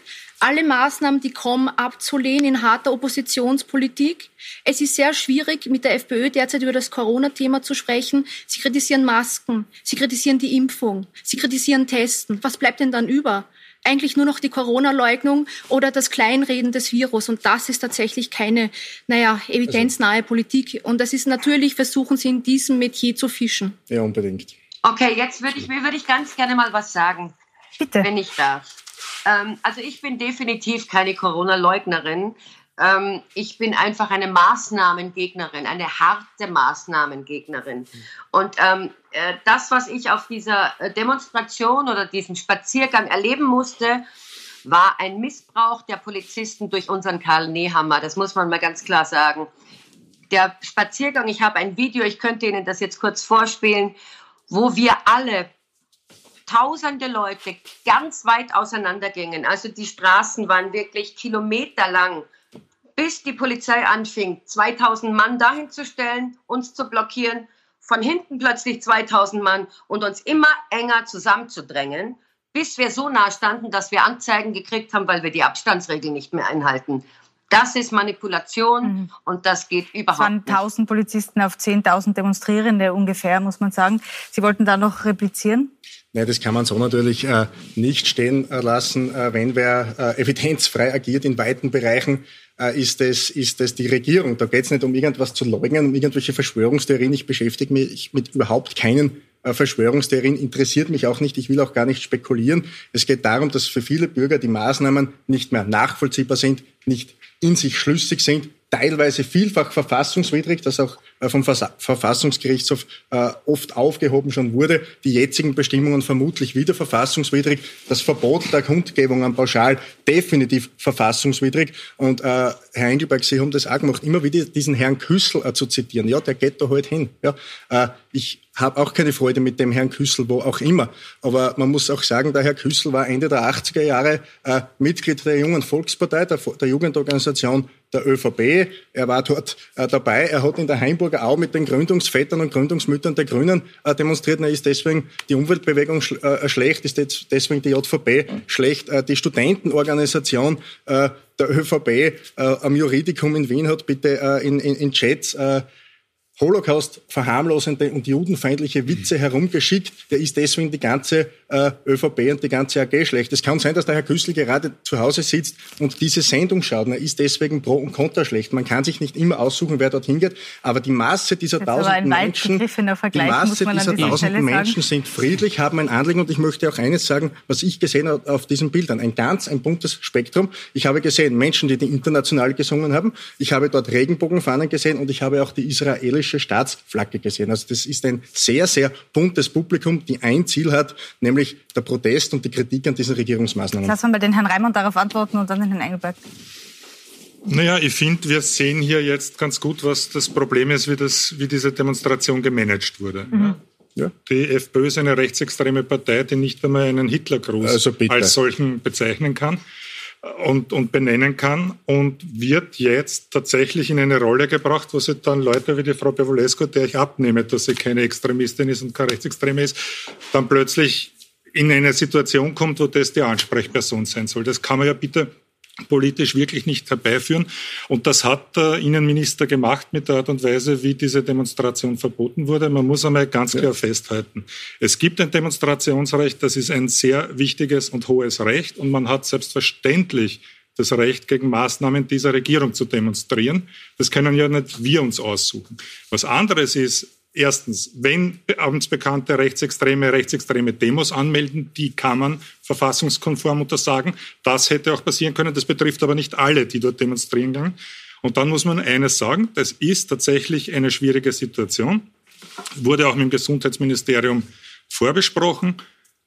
alle Maßnahmen, die kommen, abzulehnen in harter Oppositionspolitik. Es ist sehr schwierig, mit der FPÖ derzeit über das Corona-Thema zu sprechen. Sie kritisieren Masken, sie kritisieren die Impfung, sie kritisieren Testen. Was bleibt denn dann über? Eigentlich nur noch die Corona-Leugnung oder das Kleinreden des Virus. Und das ist tatsächlich keine, naja, evidenznahe Politik. Und das ist natürlich, versuchen Sie in diesem Metier zu fischen. Ja, unbedingt. Okay, jetzt würde ich, würde ich ganz gerne mal was sagen. Bitte. Wenn ich darf. Ähm, also ich bin definitiv keine Corona-Leugnerin. Ähm, ich bin einfach eine Maßnahmengegnerin, eine harte Maßnahmengegnerin. Und ähm, äh, das, was ich auf dieser äh, Demonstration oder diesem Spaziergang erleben musste, war ein Missbrauch der Polizisten durch unseren Karl Nehammer. Das muss man mal ganz klar sagen. Der Spaziergang, ich habe ein Video, ich könnte Ihnen das jetzt kurz vorspielen, wo wir alle tausende Leute ganz weit auseinandergingen. Also die Straßen waren wirklich kilometerlang, bis die Polizei anfing, 2000 Mann dahin zu stellen, uns zu blockieren, von hinten plötzlich 2000 Mann und uns immer enger zusammenzudrängen, bis wir so nah standen, dass wir Anzeigen gekriegt haben, weil wir die Abstandsregeln nicht mehr einhalten. Das ist Manipulation mhm. und das geht überhaupt es waren nicht. 1000 Polizisten auf 10.000 Demonstrierende ungefähr, muss man sagen. Sie wollten da noch replizieren? Nein, das kann man so natürlich äh, nicht stehen äh, lassen. Äh, wenn wer äh, evidenzfrei agiert in weiten Bereichen, äh, ist, es, ist es die Regierung. Da geht es nicht um irgendwas zu leugnen, um irgendwelche Verschwörungstheorien. Ich beschäftige mich mit überhaupt keinen äh, Verschwörungstheorien, interessiert mich auch nicht. Ich will auch gar nicht spekulieren. Es geht darum, dass für viele Bürger die Maßnahmen nicht mehr nachvollziehbar sind, nicht in sich schlüssig sind, teilweise vielfach verfassungswidrig, das auch äh, vom Verfassungsgerichtshof äh, oft aufgehoben schon wurde, die jetzigen Bestimmungen vermutlich wieder verfassungswidrig, das Verbot der Kundgebung am Pauschal definitiv verfassungswidrig. Und äh, Herr Engelberg, Sie haben das auch gemacht, immer wieder diesen Herrn Küssel äh, zu zitieren. Ja, der geht da halt hin. Ja, äh, ich habe auch keine Freude mit dem Herrn Küssel, wo auch immer. Aber man muss auch sagen, der Herr Küssel war Ende der 80er Jahre äh, Mitglied der Jungen Volkspartei, der, der Jugendorganisation der ÖVP. Er war dort äh, dabei. Er hat in der Heimburger Au mit den Gründungsvätern und Gründungsmüttern der Grünen äh, demonstriert. Er ist deswegen die Umweltbewegung sch äh, schlecht, ist deswegen die JVP schlecht. Äh, die Studentenorganisation äh, der ÖVP äh, am Juridikum in Wien hat bitte in, in, in Chats Holocaust verharmlosende und judenfeindliche Witze herumgeschickt. Der ist deswegen die ganze äh, ÖVP und die ganze AG schlecht. Es kann sein, dass der Herr Küssel gerade zu Hause sitzt und diese Sendung schaut. Er ist deswegen pro und contra schlecht. Man kann sich nicht immer aussuchen, wer dorthin geht. Aber die Masse dieser tausenden Menschen, die Masse dieser tausenden Menschen sind friedlich, haben ein Anliegen. Und ich möchte auch eines sagen, was ich gesehen habe auf diesen Bildern. Ein ganz, ein buntes Spektrum. Ich habe gesehen Menschen, die die international gesungen haben. Ich habe dort Regenbogenfahnen gesehen und ich habe auch die israelische Staatsflagge gesehen. Also das ist ein sehr, sehr buntes Publikum, die ein Ziel hat, nämlich nämlich der Protest und die Kritik an diesen Regierungsmaßnahmen. Lass mal den Herrn Reimann darauf antworten und dann den Herrn Engelberg. Naja, ich finde, wir sehen hier jetzt ganz gut, was das Problem ist, wie, das, wie diese Demonstration gemanagt wurde. Mhm. Ja. Die FPÖ ist eine rechtsextreme Partei, die nicht einmal einen Hitlergruß also als solchen bezeichnen kann und, und benennen kann und wird jetzt tatsächlich in eine Rolle gebracht, wo sie dann Leute wie die Frau Bevolesco, der ich abnehme, dass sie keine Extremistin ist und keine Rechtsextreme ist, dann plötzlich in eine Situation kommt, wo das die Ansprechperson sein soll. Das kann man ja bitte politisch wirklich nicht herbeiführen. Und das hat der Innenminister gemacht mit der Art und Weise, wie diese Demonstration verboten wurde. Man muss einmal ganz klar ja. festhalten. Es gibt ein Demonstrationsrecht, das ist ein sehr wichtiges und hohes Recht. Und man hat selbstverständlich das Recht, gegen Maßnahmen dieser Regierung zu demonstrieren. Das können ja nicht wir uns aussuchen. Was anderes ist, Erstens, wenn uns bekannte rechtsextreme, rechtsextreme Demos anmelden, die kann man verfassungskonform untersagen. Das hätte auch passieren können. Das betrifft aber nicht alle, die dort demonstrieren gehen. Und dann muss man eines sagen, das ist tatsächlich eine schwierige Situation. Wurde auch mit dem Gesundheitsministerium vorbesprochen.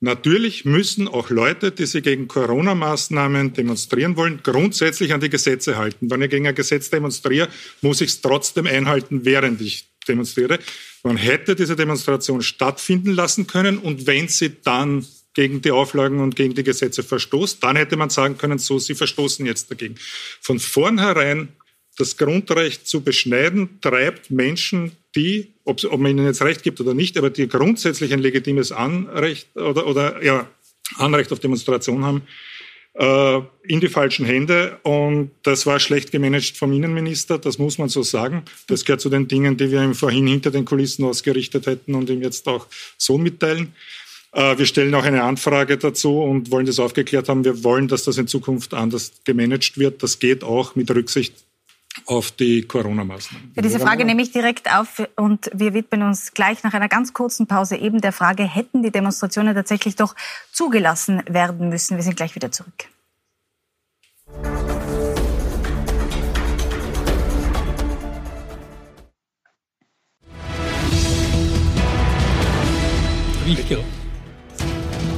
Natürlich müssen auch Leute, die sich gegen Corona-Maßnahmen demonstrieren wollen, grundsätzlich an die Gesetze halten. Wenn ich gegen ein Gesetz demonstriere, muss ich es trotzdem einhalten, während ich demonstriere. Man hätte diese Demonstration stattfinden lassen können und wenn sie dann gegen die Auflagen und gegen die Gesetze verstoßt, dann hätte man sagen können, so, sie verstoßen jetzt dagegen. Von vornherein das Grundrecht zu beschneiden, treibt Menschen, die, ob, ob man ihnen jetzt Recht gibt oder nicht, aber die grundsätzlich ein legitimes Anrecht oder, oder ja, Anrecht auf Demonstration haben, äh, in die falschen Hände. Und das war schlecht gemanagt vom Innenminister, das muss man so sagen. Das gehört zu den Dingen, die wir ihm vorhin hinter den Kulissen ausgerichtet hätten und ihm jetzt auch so mitteilen. Äh, wir stellen auch eine Anfrage dazu und wollen das aufgeklärt haben. Wir wollen, dass das in Zukunft anders gemanagt wird. Das geht auch mit Rücksicht auf die Corona-Maßnahmen. Ja, diese Frage nehme ich direkt auf und wir widmen uns gleich nach einer ganz kurzen Pause eben der Frage, hätten die Demonstrationen tatsächlich doch zugelassen werden müssen? Wir sind gleich wieder zurück. Wichtiger.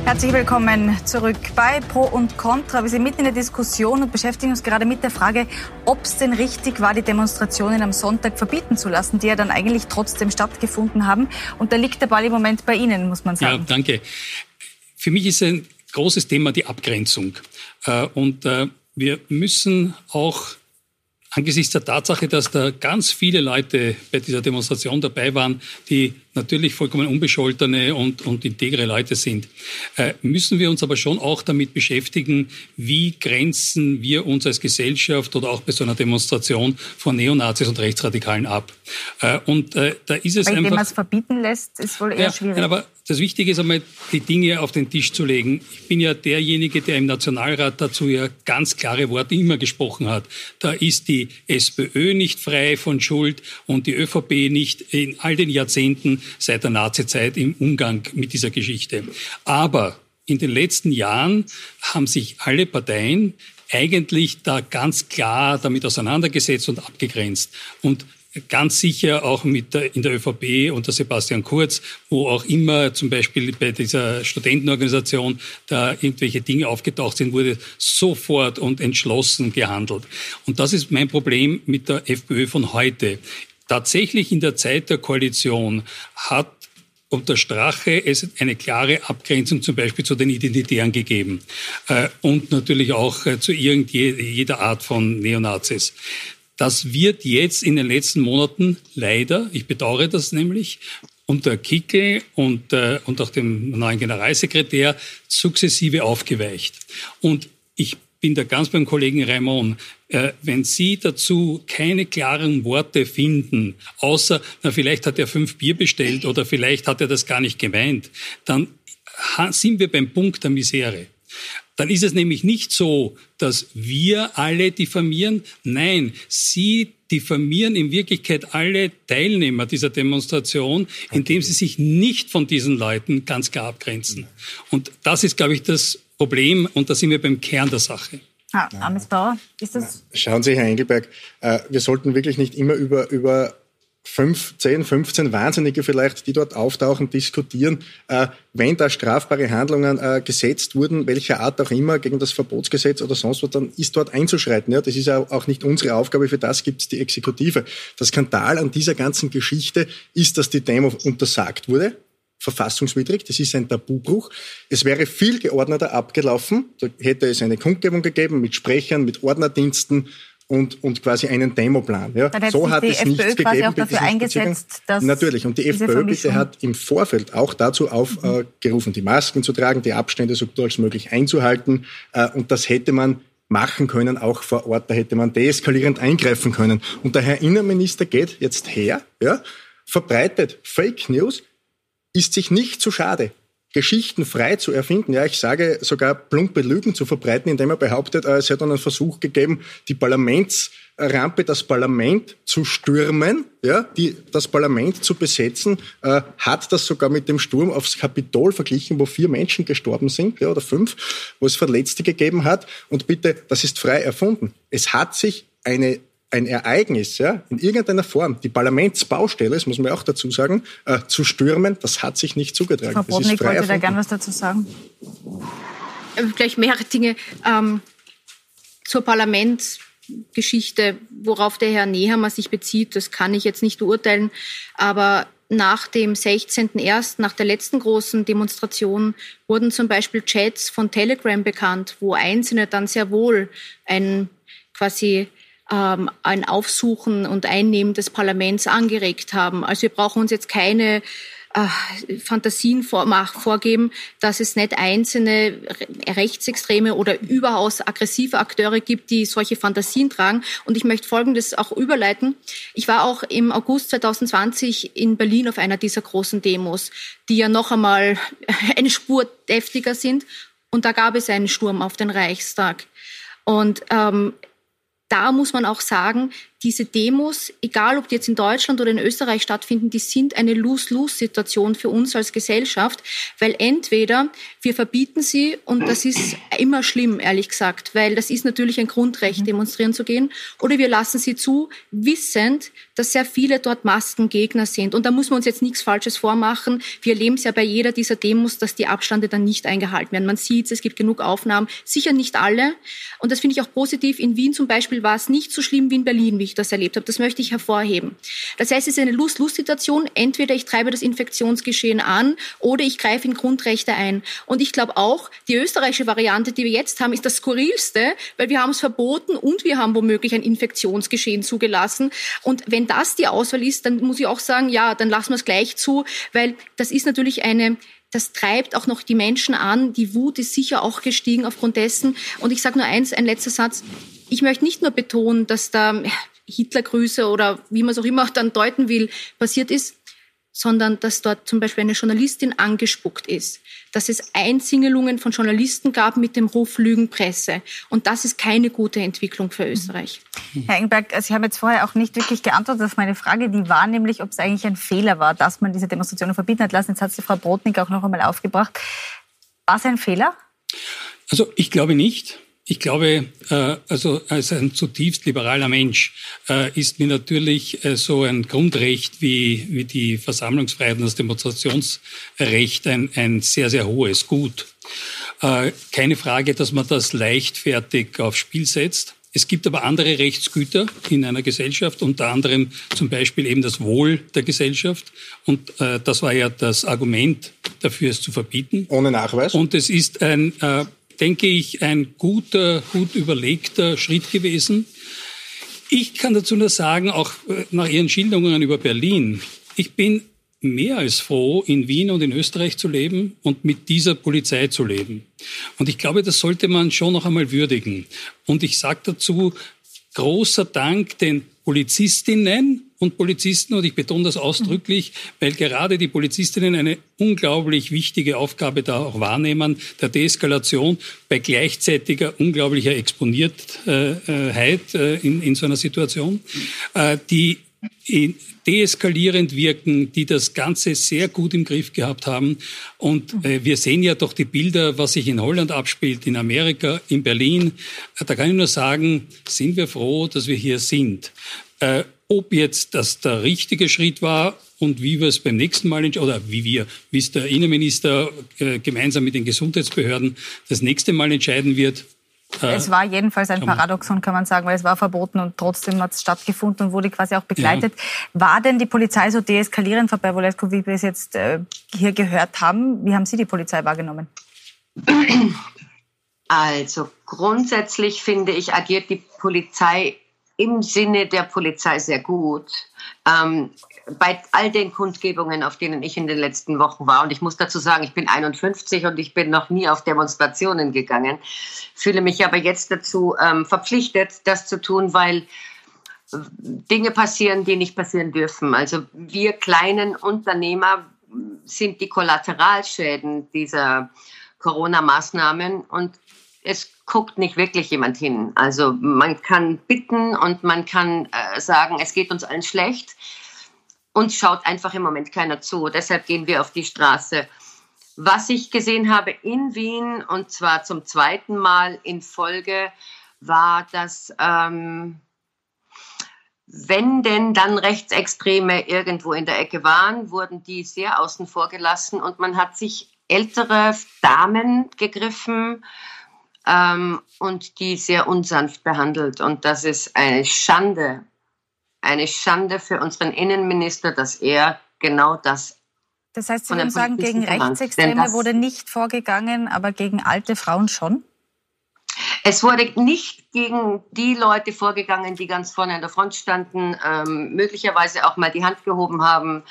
Herzlich willkommen zurück bei Pro und Contra. Wir sind mitten in der Diskussion und beschäftigen uns gerade mit der Frage, ob es denn richtig war, die Demonstrationen am Sonntag verbieten zu lassen, die ja dann eigentlich trotzdem stattgefunden haben. Und da liegt der Ball im Moment bei Ihnen, muss man sagen. Ja, danke. Für mich ist ein großes Thema die Abgrenzung. Äh, und äh, wir müssen auch angesichts der Tatsache, dass da ganz viele Leute bei dieser Demonstration dabei waren, die natürlich vollkommen unbescholtene und, und integre Leute sind, äh, müssen wir uns aber schon auch damit beschäftigen, wie grenzen wir uns als Gesellschaft oder auch bei so einer Demonstration von Neonazis und Rechtsradikalen ab. Äh, und äh, da ist es Weil, einfach... Wenn man es verbieten lässt, ist wohl eher ja, schwierig. Aber das Wichtige ist einmal, die Dinge auf den Tisch zu legen. Ich bin ja derjenige, der im Nationalrat dazu ja ganz klare Worte immer gesprochen hat. Da ist die SPÖ nicht frei von Schuld und die ÖVP nicht in all den Jahrzehnten seit der Nazizeit im Umgang mit dieser Geschichte. Aber in den letzten Jahren haben sich alle Parteien eigentlich da ganz klar damit auseinandergesetzt und abgegrenzt. Und ganz sicher auch mit der, in der ÖVP unter Sebastian Kurz, wo auch immer zum Beispiel bei dieser Studentenorganisation da irgendwelche Dinge aufgetaucht sind, wurde sofort und entschlossen gehandelt. Und das ist mein Problem mit der FPÖ von heute. Tatsächlich in der Zeit der Koalition hat unter Strache es eine klare Abgrenzung zum Beispiel zu den Identitären gegeben äh, und natürlich auch äh, zu irgendjeder Art von Neonazis. Das wird jetzt in den letzten Monaten leider, ich bedauere das nämlich, unter Kickel und, äh, und auch dem neuen Generalsekretär sukzessive aufgeweicht. Und ich bin da ganz beim Kollegen Raimond. Äh, wenn Sie dazu keine klaren Worte finden, außer, na, vielleicht hat er fünf Bier bestellt oder vielleicht hat er das gar nicht gemeint, dann sind wir beim Punkt der Misere dann ist es nämlich nicht so, dass wir alle diffamieren. Nein, Sie diffamieren in Wirklichkeit alle Teilnehmer dieser Demonstration, indem sie sich nicht von diesen Leuten ganz klar abgrenzen. Und das ist, glaube ich, das Problem und da sind wir beim Kern der Sache. Ah, Amis Bauer, ist das? Schauen Sie, Herr Engelberg, äh, wir sollten wirklich nicht immer über, über fünf, zehn, 15 Wahnsinnige vielleicht, die dort auftauchen, diskutieren, äh, wenn da strafbare Handlungen äh, gesetzt wurden, welcher Art auch immer, gegen das Verbotsgesetz oder sonst was, dann ist dort einzuschreiten. Ja, das ist ja auch nicht unsere Aufgabe, für das gibt es die Exekutive. Der Skandal an dieser ganzen Geschichte ist, dass die Demo untersagt wurde verfassungswidrig, das ist ein Tabubruch. Es wäre viel geordneter abgelaufen. Da hätte es eine Kundgebung gegeben mit Sprechern, mit Ordnerdiensten, und, und quasi einen Demoplan. Ja. so hat es FPÖ nichts gegeben. Auch dafür eingesetzt, dass Natürlich. Und die FPÖ bitte hat im Vorfeld auch dazu aufgerufen, mhm. die Masken zu tragen, die Abstände so gut als möglich einzuhalten. Äh, und das hätte man machen können, auch vor Ort. Da hätte man deeskalierend eingreifen können. Und der Herr Innenminister geht jetzt her, ja, verbreitet Fake News, ist sich nicht zu schade, Geschichten frei zu erfinden. Ja, ich sage sogar plumpe Lügen zu verbreiten, indem er behauptet, äh, es hätte einen Versuch gegeben, die Parlamentsrampe, das Parlament zu stürmen, ja, die, das Parlament zu besetzen, äh, hat das sogar mit dem Sturm aufs Kapitol verglichen, wo vier Menschen gestorben sind, ja, oder fünf, wo es Verletzte gegeben hat. Und bitte, das ist frei erfunden. Es hat sich eine ein Ereignis ja, in irgendeiner Form, die Parlamentsbaustelle, das muss man auch dazu sagen, äh, zu stürmen, das hat sich nicht zugetragen. Frau Bodnik wollte da gerne was dazu sagen. Äh, Vielleicht mehrere Dinge ähm, zur Parlamentsbaustelle Geschichte, worauf der Herr Nehammer sich bezieht, das kann ich jetzt nicht beurteilen. Aber nach dem 16.01., nach der letzten großen Demonstration, wurden zum Beispiel Chats von Telegram bekannt, wo Einzelne dann sehr wohl ein quasi ähm, ein Aufsuchen und Einnehmen des Parlaments angeregt haben. Also wir brauchen uns jetzt keine äh, Fantasien vor, vorgeben, dass es nicht einzelne rechtsextreme oder überaus aggressive Akteure gibt, die solche Fantasien tragen. Und ich möchte Folgendes auch überleiten. Ich war auch im August 2020 in Berlin auf einer dieser großen Demos, die ja noch einmal (laughs) eine Spur deftiger sind. Und da gab es einen Sturm auf den Reichstag. Und ähm, da muss man auch sagen, diese Demos, egal ob die jetzt in Deutschland oder in Österreich stattfinden, die sind eine Lose-Lose-Situation für uns als Gesellschaft, weil entweder wir verbieten sie und das ist immer schlimm, ehrlich gesagt, weil das ist natürlich ein Grundrecht, demonstrieren zu gehen, oder wir lassen sie zu, wissend, dass sehr viele dort Maskengegner sind. Und da muss man uns jetzt nichts Falsches vormachen. Wir erleben es ja bei jeder dieser Demos, dass die Abstände dann nicht eingehalten werden. Man sieht es, es gibt genug Aufnahmen, sicher nicht alle. Und das finde ich auch positiv. In Wien zum Beispiel war es nicht so schlimm wie in Berlin, wie ich das erlebt habe. Das möchte ich hervorheben. Das heißt, es ist eine Lust-Lust-Situation. Entweder ich treibe das Infektionsgeschehen an oder ich greife in Grundrechte ein. Und ich glaube auch, die österreichische Variante, die wir jetzt haben, ist das skurrilste, weil wir haben es verboten und wir haben womöglich ein Infektionsgeschehen zugelassen. Und wenn das die Auswahl ist, dann muss ich auch sagen, ja, dann lassen wir es gleich zu, weil das ist natürlich eine das treibt auch noch die Menschen an. Die Wut ist sicher auch gestiegen aufgrund dessen. Und ich sage nur eins, ein letzter Satz. Ich möchte nicht nur betonen, dass da Hitlergrüße oder wie man es auch immer dann deuten will, passiert ist, sondern dass dort zum Beispiel eine Journalistin angespuckt ist, dass es Einsingelungen von Journalisten gab mit dem Ruf Lügenpresse. Und das ist keine gute Entwicklung für Österreich. Herr Engberg, Sie haben jetzt vorher auch nicht wirklich geantwortet auf meine Frage. Die war nämlich, ob es eigentlich ein Fehler war, dass man diese Demonstrationen verbieten hat lassen. Jetzt hat sie Frau Brodnik auch noch einmal aufgebracht. War es ein Fehler? Also ich glaube nicht. Ich glaube, äh, also als ein zutiefst liberaler Mensch äh, ist mir natürlich äh, so ein Grundrecht wie, wie die Versammlungsfreiheit und das Demonstrationsrecht ein, ein sehr, sehr hohes Gut. Keine Frage, dass man das leichtfertig aufs Spiel setzt. Es gibt aber andere Rechtsgüter in einer Gesellschaft, unter anderem zum Beispiel eben das Wohl der Gesellschaft. Und äh, das war ja das Argument dafür, es zu verbieten. Ohne Nachweis. Und es ist ein äh, denke ich, ein guter, gut überlegter Schritt gewesen. Ich kann dazu nur sagen, auch äh, nach Ihren Schilderungen über Berlin, ich bin mehr als froh, in Wien und in Österreich zu leben und mit dieser Polizei zu leben. Und ich glaube, das sollte man schon noch einmal würdigen. Und ich sage dazu, großer Dank den Polizistinnen und Polizisten, und ich betone das ausdrücklich, weil gerade die Polizistinnen eine unglaublich wichtige Aufgabe da auch wahrnehmen, der Deeskalation bei gleichzeitiger unglaublicher Exponiertheit äh, in, in so einer Situation, äh, die deeskalierend wirken, die das Ganze sehr gut im Griff gehabt haben. Und äh, wir sehen ja doch die Bilder, was sich in Holland abspielt, in Amerika, in Berlin. Da kann ich nur sagen, sind wir froh, dass wir hier sind. Äh, ob jetzt das der richtige Schritt war und wie wir es beim nächsten Mal, oder wie wir, wie es der Innenminister äh, gemeinsam mit den Gesundheitsbehörden das nächste Mal entscheiden wird, äh, es war jedenfalls ein Paradoxon, kann man sagen, weil es war verboten und trotzdem hat es stattgefunden und wurde quasi auch begleitet. Ja. War denn die Polizei so deeskalierend, Frau Berbolesko, wie wir es jetzt äh, hier gehört haben? Wie haben Sie die Polizei wahrgenommen? Also grundsätzlich finde ich, agiert die Polizei im Sinne der Polizei sehr gut. Ähm, bei all den Kundgebungen, auf denen ich in den letzten Wochen war, und ich muss dazu sagen, ich bin 51 und ich bin noch nie auf Demonstrationen gegangen, fühle mich aber jetzt dazu ähm, verpflichtet, das zu tun, weil Dinge passieren, die nicht passieren dürfen. Also wir kleinen Unternehmer sind die Kollateralschäden dieser Corona-Maßnahmen und es guckt nicht wirklich jemand hin. Also man kann bitten und man kann äh, sagen, es geht uns allen schlecht. Uns schaut einfach im Moment keiner zu. Deshalb gehen wir auf die Straße. Was ich gesehen habe in Wien, und zwar zum zweiten Mal in Folge, war, dass ähm, wenn denn dann Rechtsextreme irgendwo in der Ecke waren, wurden die sehr außen vor gelassen und man hat sich ältere Damen gegriffen, ähm, und die sehr unsanft behandelt. Und das ist eine Schande, eine Schande für unseren Innenminister, dass er genau das das heißt, Sie würden sagen, gegen Rechtsextreme wurde nicht vorgegangen, aber gegen alte Frauen schon? Es wurde nicht gegen die Leute vorgegangen, die ganz vorne an der Front standen, ähm, möglicherweise auch mal die Hand gehoben haben,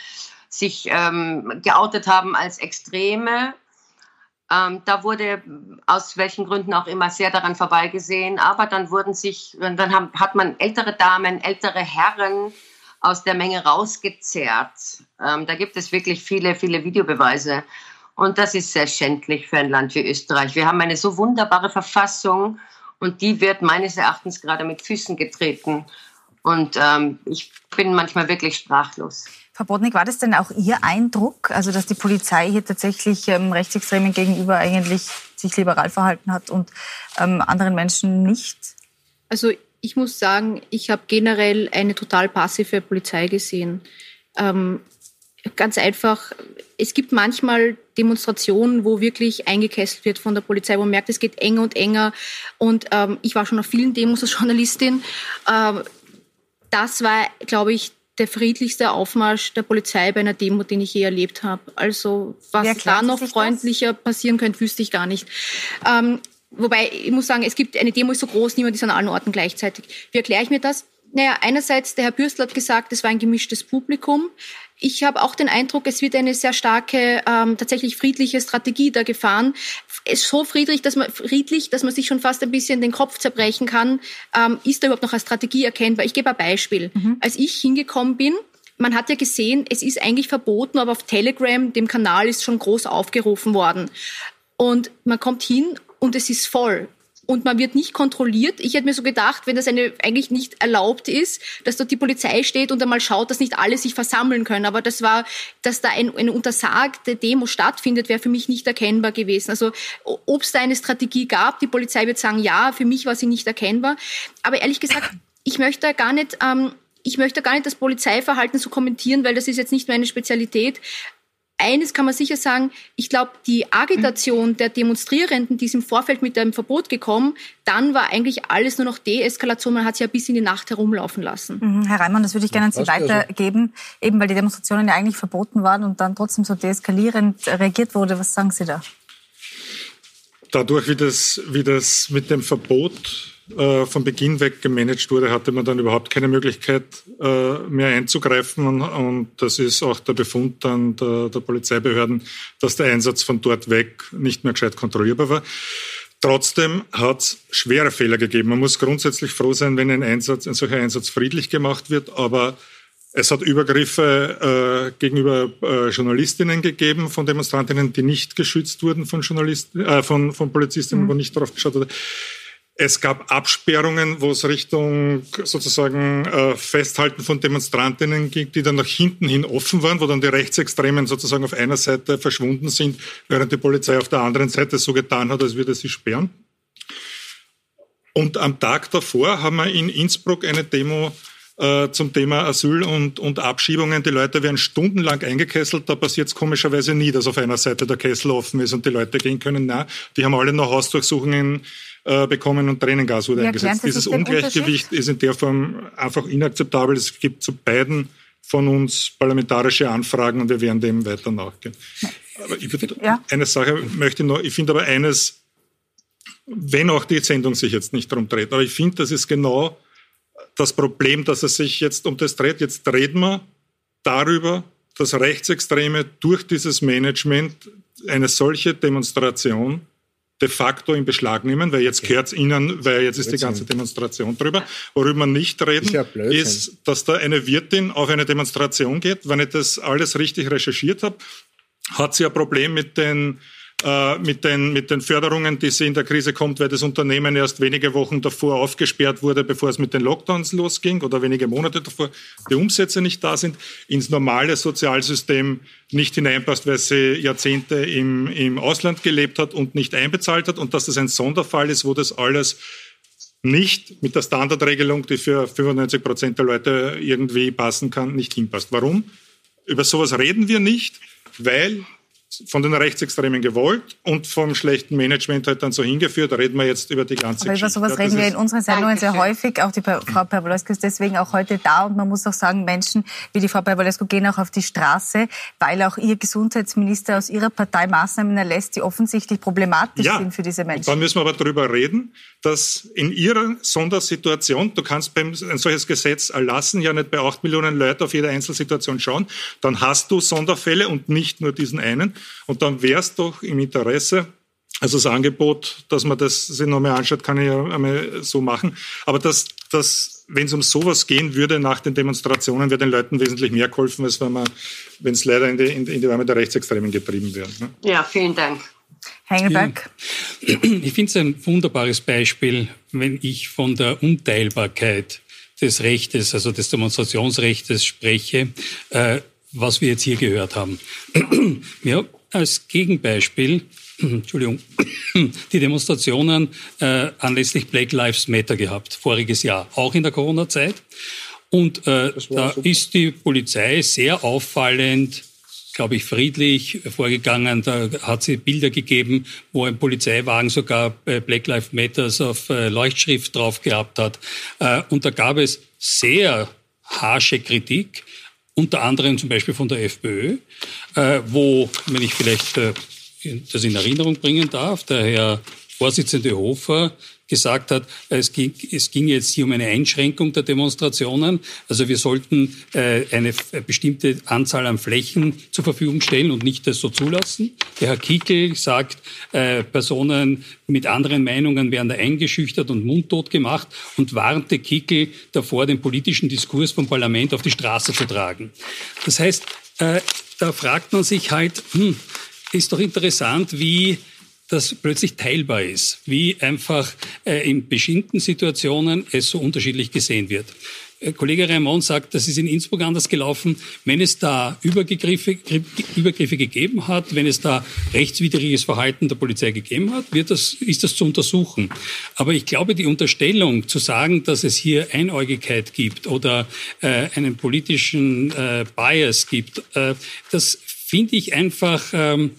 sich ähm, geoutet haben als Extreme. Ähm, da wurde aus welchen Gründen auch immer sehr daran vorbeigesehen. Aber dann wurden sich, dann haben, hat man ältere Damen, ältere Herren aus der Menge rausgezerrt. Ähm, da gibt es wirklich viele, viele Videobeweise. Und das ist sehr schändlich für ein Land wie Österreich. Wir haben eine so wunderbare Verfassung und die wird meines Erachtens gerade mit Füßen getreten. Und ähm, ich bin manchmal wirklich sprachlos. Frau Bodnik, war das denn auch Ihr Eindruck, also dass die Polizei hier tatsächlich ähm, Rechtsextremen gegenüber eigentlich sich liberal verhalten hat und ähm, anderen Menschen nicht? Also ich muss sagen, ich habe generell eine total passive Polizei gesehen. Ähm, ganz einfach, es gibt manchmal Demonstrationen, wo wirklich eingekesselt wird von der Polizei, wo man merkt, es geht enger und enger. Und ähm, ich war schon auf vielen Demos als Journalistin. Ähm, das war, glaube ich, der friedlichste Aufmarsch der Polizei bei einer Demo, den ich je erlebt habe. Also was da noch freundlicher das? passieren könnte, wüsste ich gar nicht. Ähm, wobei, ich muss sagen, es gibt eine Demo ist so groß, niemand ist an allen Orten gleichzeitig. Wie erkläre ich mir das? Naja, einerseits, der Herr Bürstl hat gesagt, es war ein gemischtes Publikum. Ich habe auch den Eindruck, es wird eine sehr starke, ähm, tatsächlich friedliche Strategie da gefahren. Es ist so friedlich, dass man friedlich, dass man sich schon fast ein bisschen den Kopf zerbrechen kann. Ähm, ist da überhaupt noch eine Strategie erkennbar? Ich gebe ein Beispiel. Mhm. Als ich hingekommen bin, man hat ja gesehen, es ist eigentlich verboten, aber auf Telegram, dem Kanal, ist schon groß aufgerufen worden. Und man kommt hin und es ist voll und man wird nicht kontrolliert. Ich hätte mir so gedacht, wenn das eine eigentlich nicht erlaubt ist, dass dort die Polizei steht und einmal schaut, dass nicht alle sich versammeln können. Aber das war, dass da ein, eine untersagte Demo stattfindet, wäre für mich nicht erkennbar gewesen. Also ob es da eine Strategie gab, die Polizei wird sagen, ja, für mich war sie nicht erkennbar. Aber ehrlich gesagt, ich möchte gar nicht. Ähm, ich möchte gar nicht das Polizeiverhalten so kommentieren, weil das ist jetzt nicht meine Spezialität eines kann man sicher sagen, ich glaube, die Agitation der Demonstrierenden, die ist im Vorfeld mit dem Verbot gekommen, dann war eigentlich alles nur noch Deeskalation, man hat sie ja bis in die Nacht herumlaufen lassen. Mhm, Herr Reimann, das würde ich gerne an Sie weitergeben, eben weil die Demonstrationen ja eigentlich verboten waren und dann trotzdem so deeskalierend reagiert wurde. Was sagen Sie da? Dadurch, wie das, wie das mit dem Verbot äh, von Beginn weg gemanagt wurde, hatte man dann überhaupt keine Möglichkeit äh, mehr einzugreifen. Und, und, das ist auch der Befund dann der, der Polizeibehörden, dass der Einsatz von dort weg nicht mehr gescheit kontrollierbar war. Trotzdem hat es schwere Fehler gegeben. Man muss grundsätzlich froh sein, wenn ein Einsatz, ein solcher Einsatz friedlich gemacht wird, aber es hat Übergriffe äh, gegenüber äh, Journalistinnen gegeben von Demonstrantinnen, die nicht geschützt wurden von Journalisten, äh, von, von Polizistinnen, mhm. wo nicht darauf geschaut wurde. Es gab Absperrungen, wo es Richtung sozusagen äh, Festhalten von Demonstrantinnen ging, die dann nach hinten hin offen waren, wo dann die Rechtsextremen sozusagen auf einer Seite verschwunden sind, während die Polizei auf der anderen Seite so getan hat, als würde sie sperren. Und am Tag davor haben wir in Innsbruck eine Demo äh, zum Thema Asyl und, und Abschiebungen. Die Leute werden stundenlang eingekesselt. Da passiert es komischerweise nie, dass auf einer Seite der Kessel offen ist und die Leute gehen können. Na, die haben alle noch Hausdurchsuchungen äh, bekommen und Tränengas wurde eingesetzt. Dieses Ungleichgewicht ist in der Form einfach inakzeptabel. Es gibt zu beiden von uns parlamentarische Anfragen und wir werden dem weiter nachgehen. Aber ich würde, ja. eine Sache möchte ich noch, ich finde aber eines, wenn auch die Sendung sich jetzt nicht darum dreht, aber ich finde, das ist genau das Problem, dass es sich jetzt um das dreht. Jetzt reden wir darüber, dass Rechtsextreme durch dieses Management eine solche Demonstration de facto in Beschlag nehmen, weil jetzt gehört es Ihnen, weil jetzt ist die ganze Demonstration drüber. Worüber wir nicht reden, ist, ja ist, dass da eine Wirtin auf eine Demonstration geht. Wenn ich das alles richtig recherchiert habe, hat sie ein Problem mit den äh, mit, den, mit den Förderungen, die sie in der Krise kommt, weil das Unternehmen erst wenige Wochen davor aufgesperrt wurde, bevor es mit den Lockdowns losging oder wenige Monate davor, die Umsätze nicht da sind, ins normale Sozialsystem nicht hineinpasst, weil sie Jahrzehnte im, im Ausland gelebt hat und nicht einbezahlt hat und dass das ein Sonderfall ist, wo das alles nicht mit der Standardregelung, die für 95 Prozent der Leute irgendwie passen kann, nicht hinpasst. Warum? Über sowas reden wir nicht, weil von den Rechtsextremen gewollt und vom schlechten Management halt dann so hingeführt. Da reden wir jetzt über die ganze Aber über sowas ja, reden wir in unseren Sendungen sehr häufig. Auch die Frau Pervolescu ist deswegen auch heute da. Und man muss auch sagen, Menschen wie die Frau Pervolescu gehen auch auf die Straße, weil auch ihr Gesundheitsminister aus ihrer Partei Maßnahmen erlässt, die offensichtlich problematisch ja, sind für diese Menschen. Dann müssen wir aber darüber reden, dass in ihrer Sondersituation, du kannst beim, ein solches Gesetz erlassen, ja nicht bei acht Millionen Leuten auf jede Einzelsituation schauen, dann hast du Sonderfälle und nicht nur diesen einen. Und dann wäre es doch im Interesse, also das Angebot, dass man das sich nochmal anschaut, kann ich ja einmal so machen. Aber dass, dass wenn es um sowas gehen würde nach den Demonstrationen, wäre den Leuten wesentlich mehr geholfen, als wenn man, wenn es leider in die, in die Arme der Rechtsextremen getrieben wäre. Ne? Ja, vielen Dank. Hengelberg. Ja. Ich finde es ein wunderbares Beispiel, wenn ich von der Unteilbarkeit des Rechtes, also des Demonstrationsrechtes spreche, äh, was wir jetzt hier gehört haben. (clears throat) ja, als Gegenbeispiel, (clears throat) Entschuldigung, (clears throat) die Demonstrationen äh, anlässlich Black Lives Matter gehabt, voriges Jahr, auch in der Corona-Zeit. Und äh, da super. ist die Polizei sehr auffallend, glaube ich, friedlich vorgegangen. Da hat sie Bilder gegeben, wo ein Polizeiwagen sogar Black Lives Matters auf äh, Leuchtschrift drauf gehabt hat. Äh, und da gab es sehr harsche Kritik unter anderem zum Beispiel von der FPÖ, äh, wo, wenn ich vielleicht äh, das in Erinnerung bringen darf, der Herr Vorsitzende Hofer gesagt hat, es ging, es ging jetzt hier um eine Einschränkung der Demonstrationen. Also wir sollten äh, eine bestimmte Anzahl an Flächen zur Verfügung stellen und nicht das so zulassen. Der Herr Kickel sagt, äh, Personen mit anderen Meinungen werden da eingeschüchtert und mundtot gemacht und warnte Kickel davor, den politischen Diskurs vom Parlament auf die Straße zu tragen. Das heißt, äh, da fragt man sich halt, hm, ist doch interessant, wie das plötzlich teilbar ist, wie einfach äh, in bestimmten Situationen es so unterschiedlich gesehen wird. Äh, Kollege Raimond sagt, das ist in Innsbruck anders gelaufen. Wenn es da Übergriffe, Übergriffe gegeben hat, wenn es da rechtswidriges Verhalten der Polizei gegeben hat, wird das, ist das zu untersuchen. Aber ich glaube, die Unterstellung zu sagen, dass es hier Einäugigkeit gibt oder äh, einen politischen äh, Bias gibt, äh, das finde ich einfach ähm,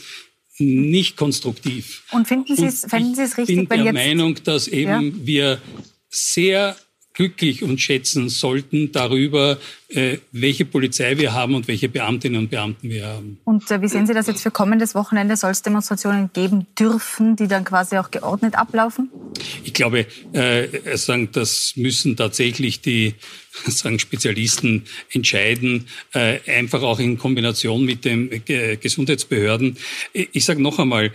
nicht konstruktiv. Und finden Sie es, finden Sie es richtig. Ich bin der Meinung, dass eben ja? wir sehr glücklich uns schätzen sollten darüber, äh, welche Polizei wir haben und welche Beamtinnen und Beamten wir haben. Und äh, wie sehen Sie das jetzt für kommendes Wochenende? Soll es Demonstrationen geben dürfen, die dann quasi auch geordnet ablaufen? Ich glaube, äh, sagen, das müssen tatsächlich die (laughs) sagen Spezialisten entscheiden, einfach auch in Kombination mit den Gesundheitsbehörden. Ich sage noch einmal,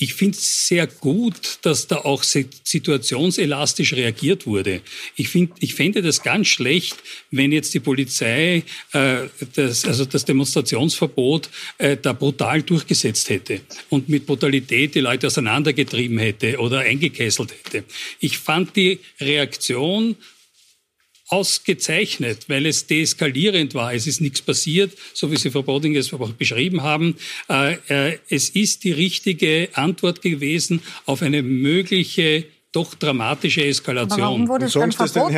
ich finde es sehr gut, dass da auch situationselastisch reagiert wurde. Ich, find, ich fände das ganz schlecht, wenn jetzt die Polizei äh, das, also das Demonstrationsverbot äh, da brutal durchgesetzt hätte und mit Brutalität die Leute auseinandergetrieben hätte oder eingekesselt hätte. Ich fand die Reaktion ausgezeichnet, weil es deeskalierend war. Es ist nichts passiert, so wie Sie, Frau Boding, es auch beschrieben haben. Äh, äh, es ist die richtige Antwort gewesen auf eine mögliche doch dramatische Eskalation. Aber warum wurde es dann verboten?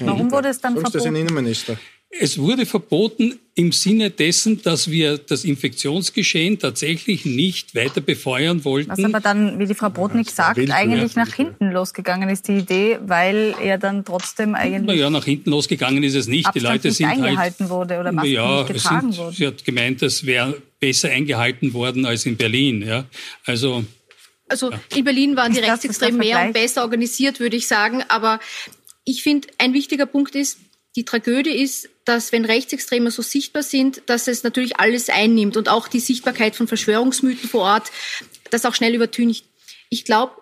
Warum wurde es dann verboten? Es wurde verboten im Sinne dessen, dass wir das Infektionsgeschehen tatsächlich nicht weiter befeuern wollten. Was aber dann, wie die Frau Brodnik sagt, eigentlich nach hinten losgegangen ist, die Idee, weil er dann trotzdem eigentlich... Naja, nach hinten losgegangen ist es nicht. Abstand die Leute nicht sind halt- eingehalten halt, wurde oder Masken ja, nicht getragen sind, wurden. Sie hat gemeint, das wäre besser eingehalten worden als in Berlin. Ja, also... Also ja. in Berlin waren die Rechtsextremen mehr und besser organisiert, würde ich sagen. Aber ich finde, ein wichtiger Punkt ist, die Tragödie ist, dass wenn Rechtsextreme so sichtbar sind, dass es natürlich alles einnimmt und auch die Sichtbarkeit von Verschwörungsmythen vor Ort, das auch schnell übertüncht. Ich glaube,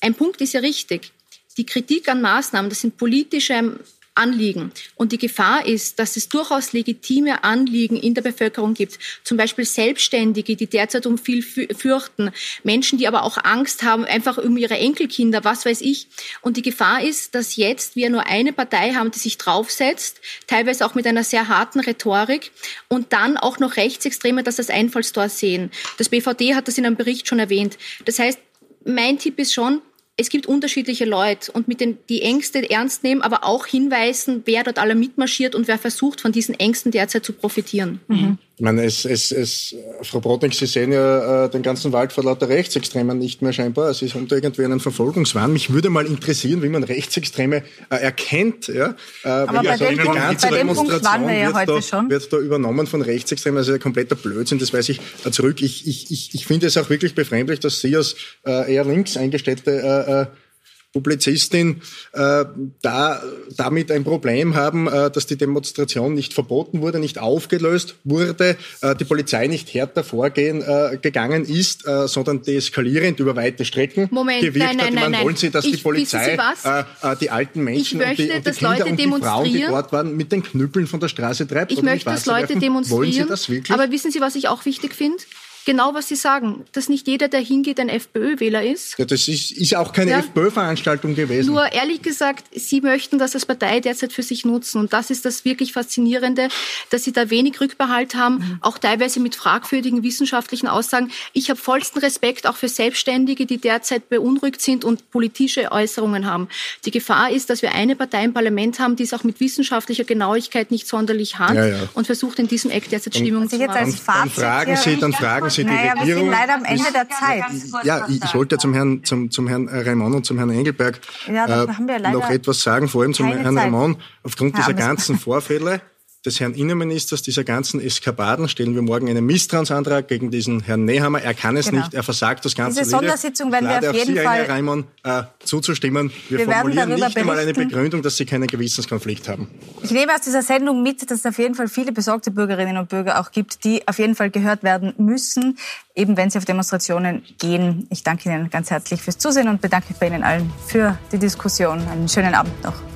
ein Punkt ist ja richtig. Die Kritik an Maßnahmen, das sind politische Anliegen. Und die Gefahr ist, dass es durchaus legitime Anliegen in der Bevölkerung gibt. Zum Beispiel Selbstständige, die derzeit um viel fürchten. Menschen, die aber auch Angst haben, einfach um ihre Enkelkinder, was weiß ich. Und die Gefahr ist, dass jetzt wir nur eine Partei haben, die sich draufsetzt, teilweise auch mit einer sehr harten Rhetorik und dann auch noch Rechtsextreme, das als Einfallstor sehen. Das BVD hat das in einem Bericht schon erwähnt. Das heißt, mein Tipp ist schon, es gibt unterschiedliche Leute und mit den die Ängste ernst nehmen, aber auch hinweisen, wer dort alle mitmarschiert und wer versucht, von diesen Ängsten derzeit zu profitieren. Mhm. Ich meine, es, es, es, Frau Brodnik, Sie sehen ja äh, den ganzen Wald vor lauter Rechtsextremen nicht mehr scheinbar. Es ist unter irgendwie einen Verfolgungswahn. Mich würde mal interessieren, wie man Rechtsextreme äh, erkennt. Ja? Äh, Aber bei, also dem Punkt, ganze bei dem Punkt waren wir ja heute da, schon. Wird da übernommen von Rechtsextremen. Also ein kompletter Blödsinn, das weiß ich äh, zurück. Ich, ich, ich, ich finde es auch wirklich befremdlich, dass Sie als äh, eher links eingestellte äh, äh Publizistin äh, da damit ein Problem haben, äh, dass die Demonstration nicht verboten wurde, nicht aufgelöst wurde, äh, die Polizei nicht härter vorgehen äh, gegangen ist, äh, sondern deeskalierend über weite Strecken Moment, gewirkt nein, nein, hat. Nein, nein, wollen Sie, dass ich, die Polizei äh, äh, die alten Menschen möchte, und die, und die Kinder Leute und die Frauen, die dort waren, mit den Knüppeln von der Straße treibt? Ich möchte, dass Leute demonstrieren. Wollen Sie das wirklich? Aber wissen Sie, was ich auch wichtig finde? Genau, was Sie sagen, dass nicht jeder, der hingeht, ein FPÖ-Wähler ist. Ja, das ist, ist auch keine ja. FPÖ-Veranstaltung gewesen. Nur ehrlich gesagt, Sie möchten das als Partei derzeit für sich nutzen. Und das ist das wirklich Faszinierende, dass Sie da wenig Rückbehalt haben, mhm. auch teilweise mit fragwürdigen wissenschaftlichen Aussagen. Ich habe vollsten Respekt auch für Selbstständige, die derzeit beunruhigt sind und politische Äußerungen haben. Die Gefahr ist, dass wir eine Partei im Parlament haben, die es auch mit wissenschaftlicher Genauigkeit nicht sonderlich hat ja, ja. und versucht in diesem Eck derzeit Stimmung und, zu machen. Dann, dann fragen Sie, dann fragen Sie die naja, Regierung. Wir sind leider am Ende der Zeit. Ja, ich, ich wollte zum Herrn, zum, zum Herrn Raimond und zum Herrn Engelberg ja, äh, noch etwas sagen, vor allem zum Herrn Raimond. Aufgrund dieser ganzen (laughs) Vorfälle des Herrn Innenministers, dieser ganzen Eskapaden, stellen wir morgen einen Misstrauensantrag gegen diesen Herrn Nehammer. Er kann es genau. nicht, er versagt das Ganze. Diese Sondersitzung werden wir auf jeden Sie, Fall... Herr Reimann, äh, zuzustimmen. Wir, wir formulieren nicht berichten. einmal eine Begründung, dass Sie keinen Gewissenskonflikt haben. Ich nehme aus dieser Sendung mit, dass es auf jeden Fall viele besorgte Bürgerinnen und Bürger auch gibt, die auf jeden Fall gehört werden müssen, eben wenn sie auf Demonstrationen gehen. Ich danke Ihnen ganz herzlich fürs Zusehen und bedanke mich bei Ihnen allen für die Diskussion. Einen schönen Abend noch.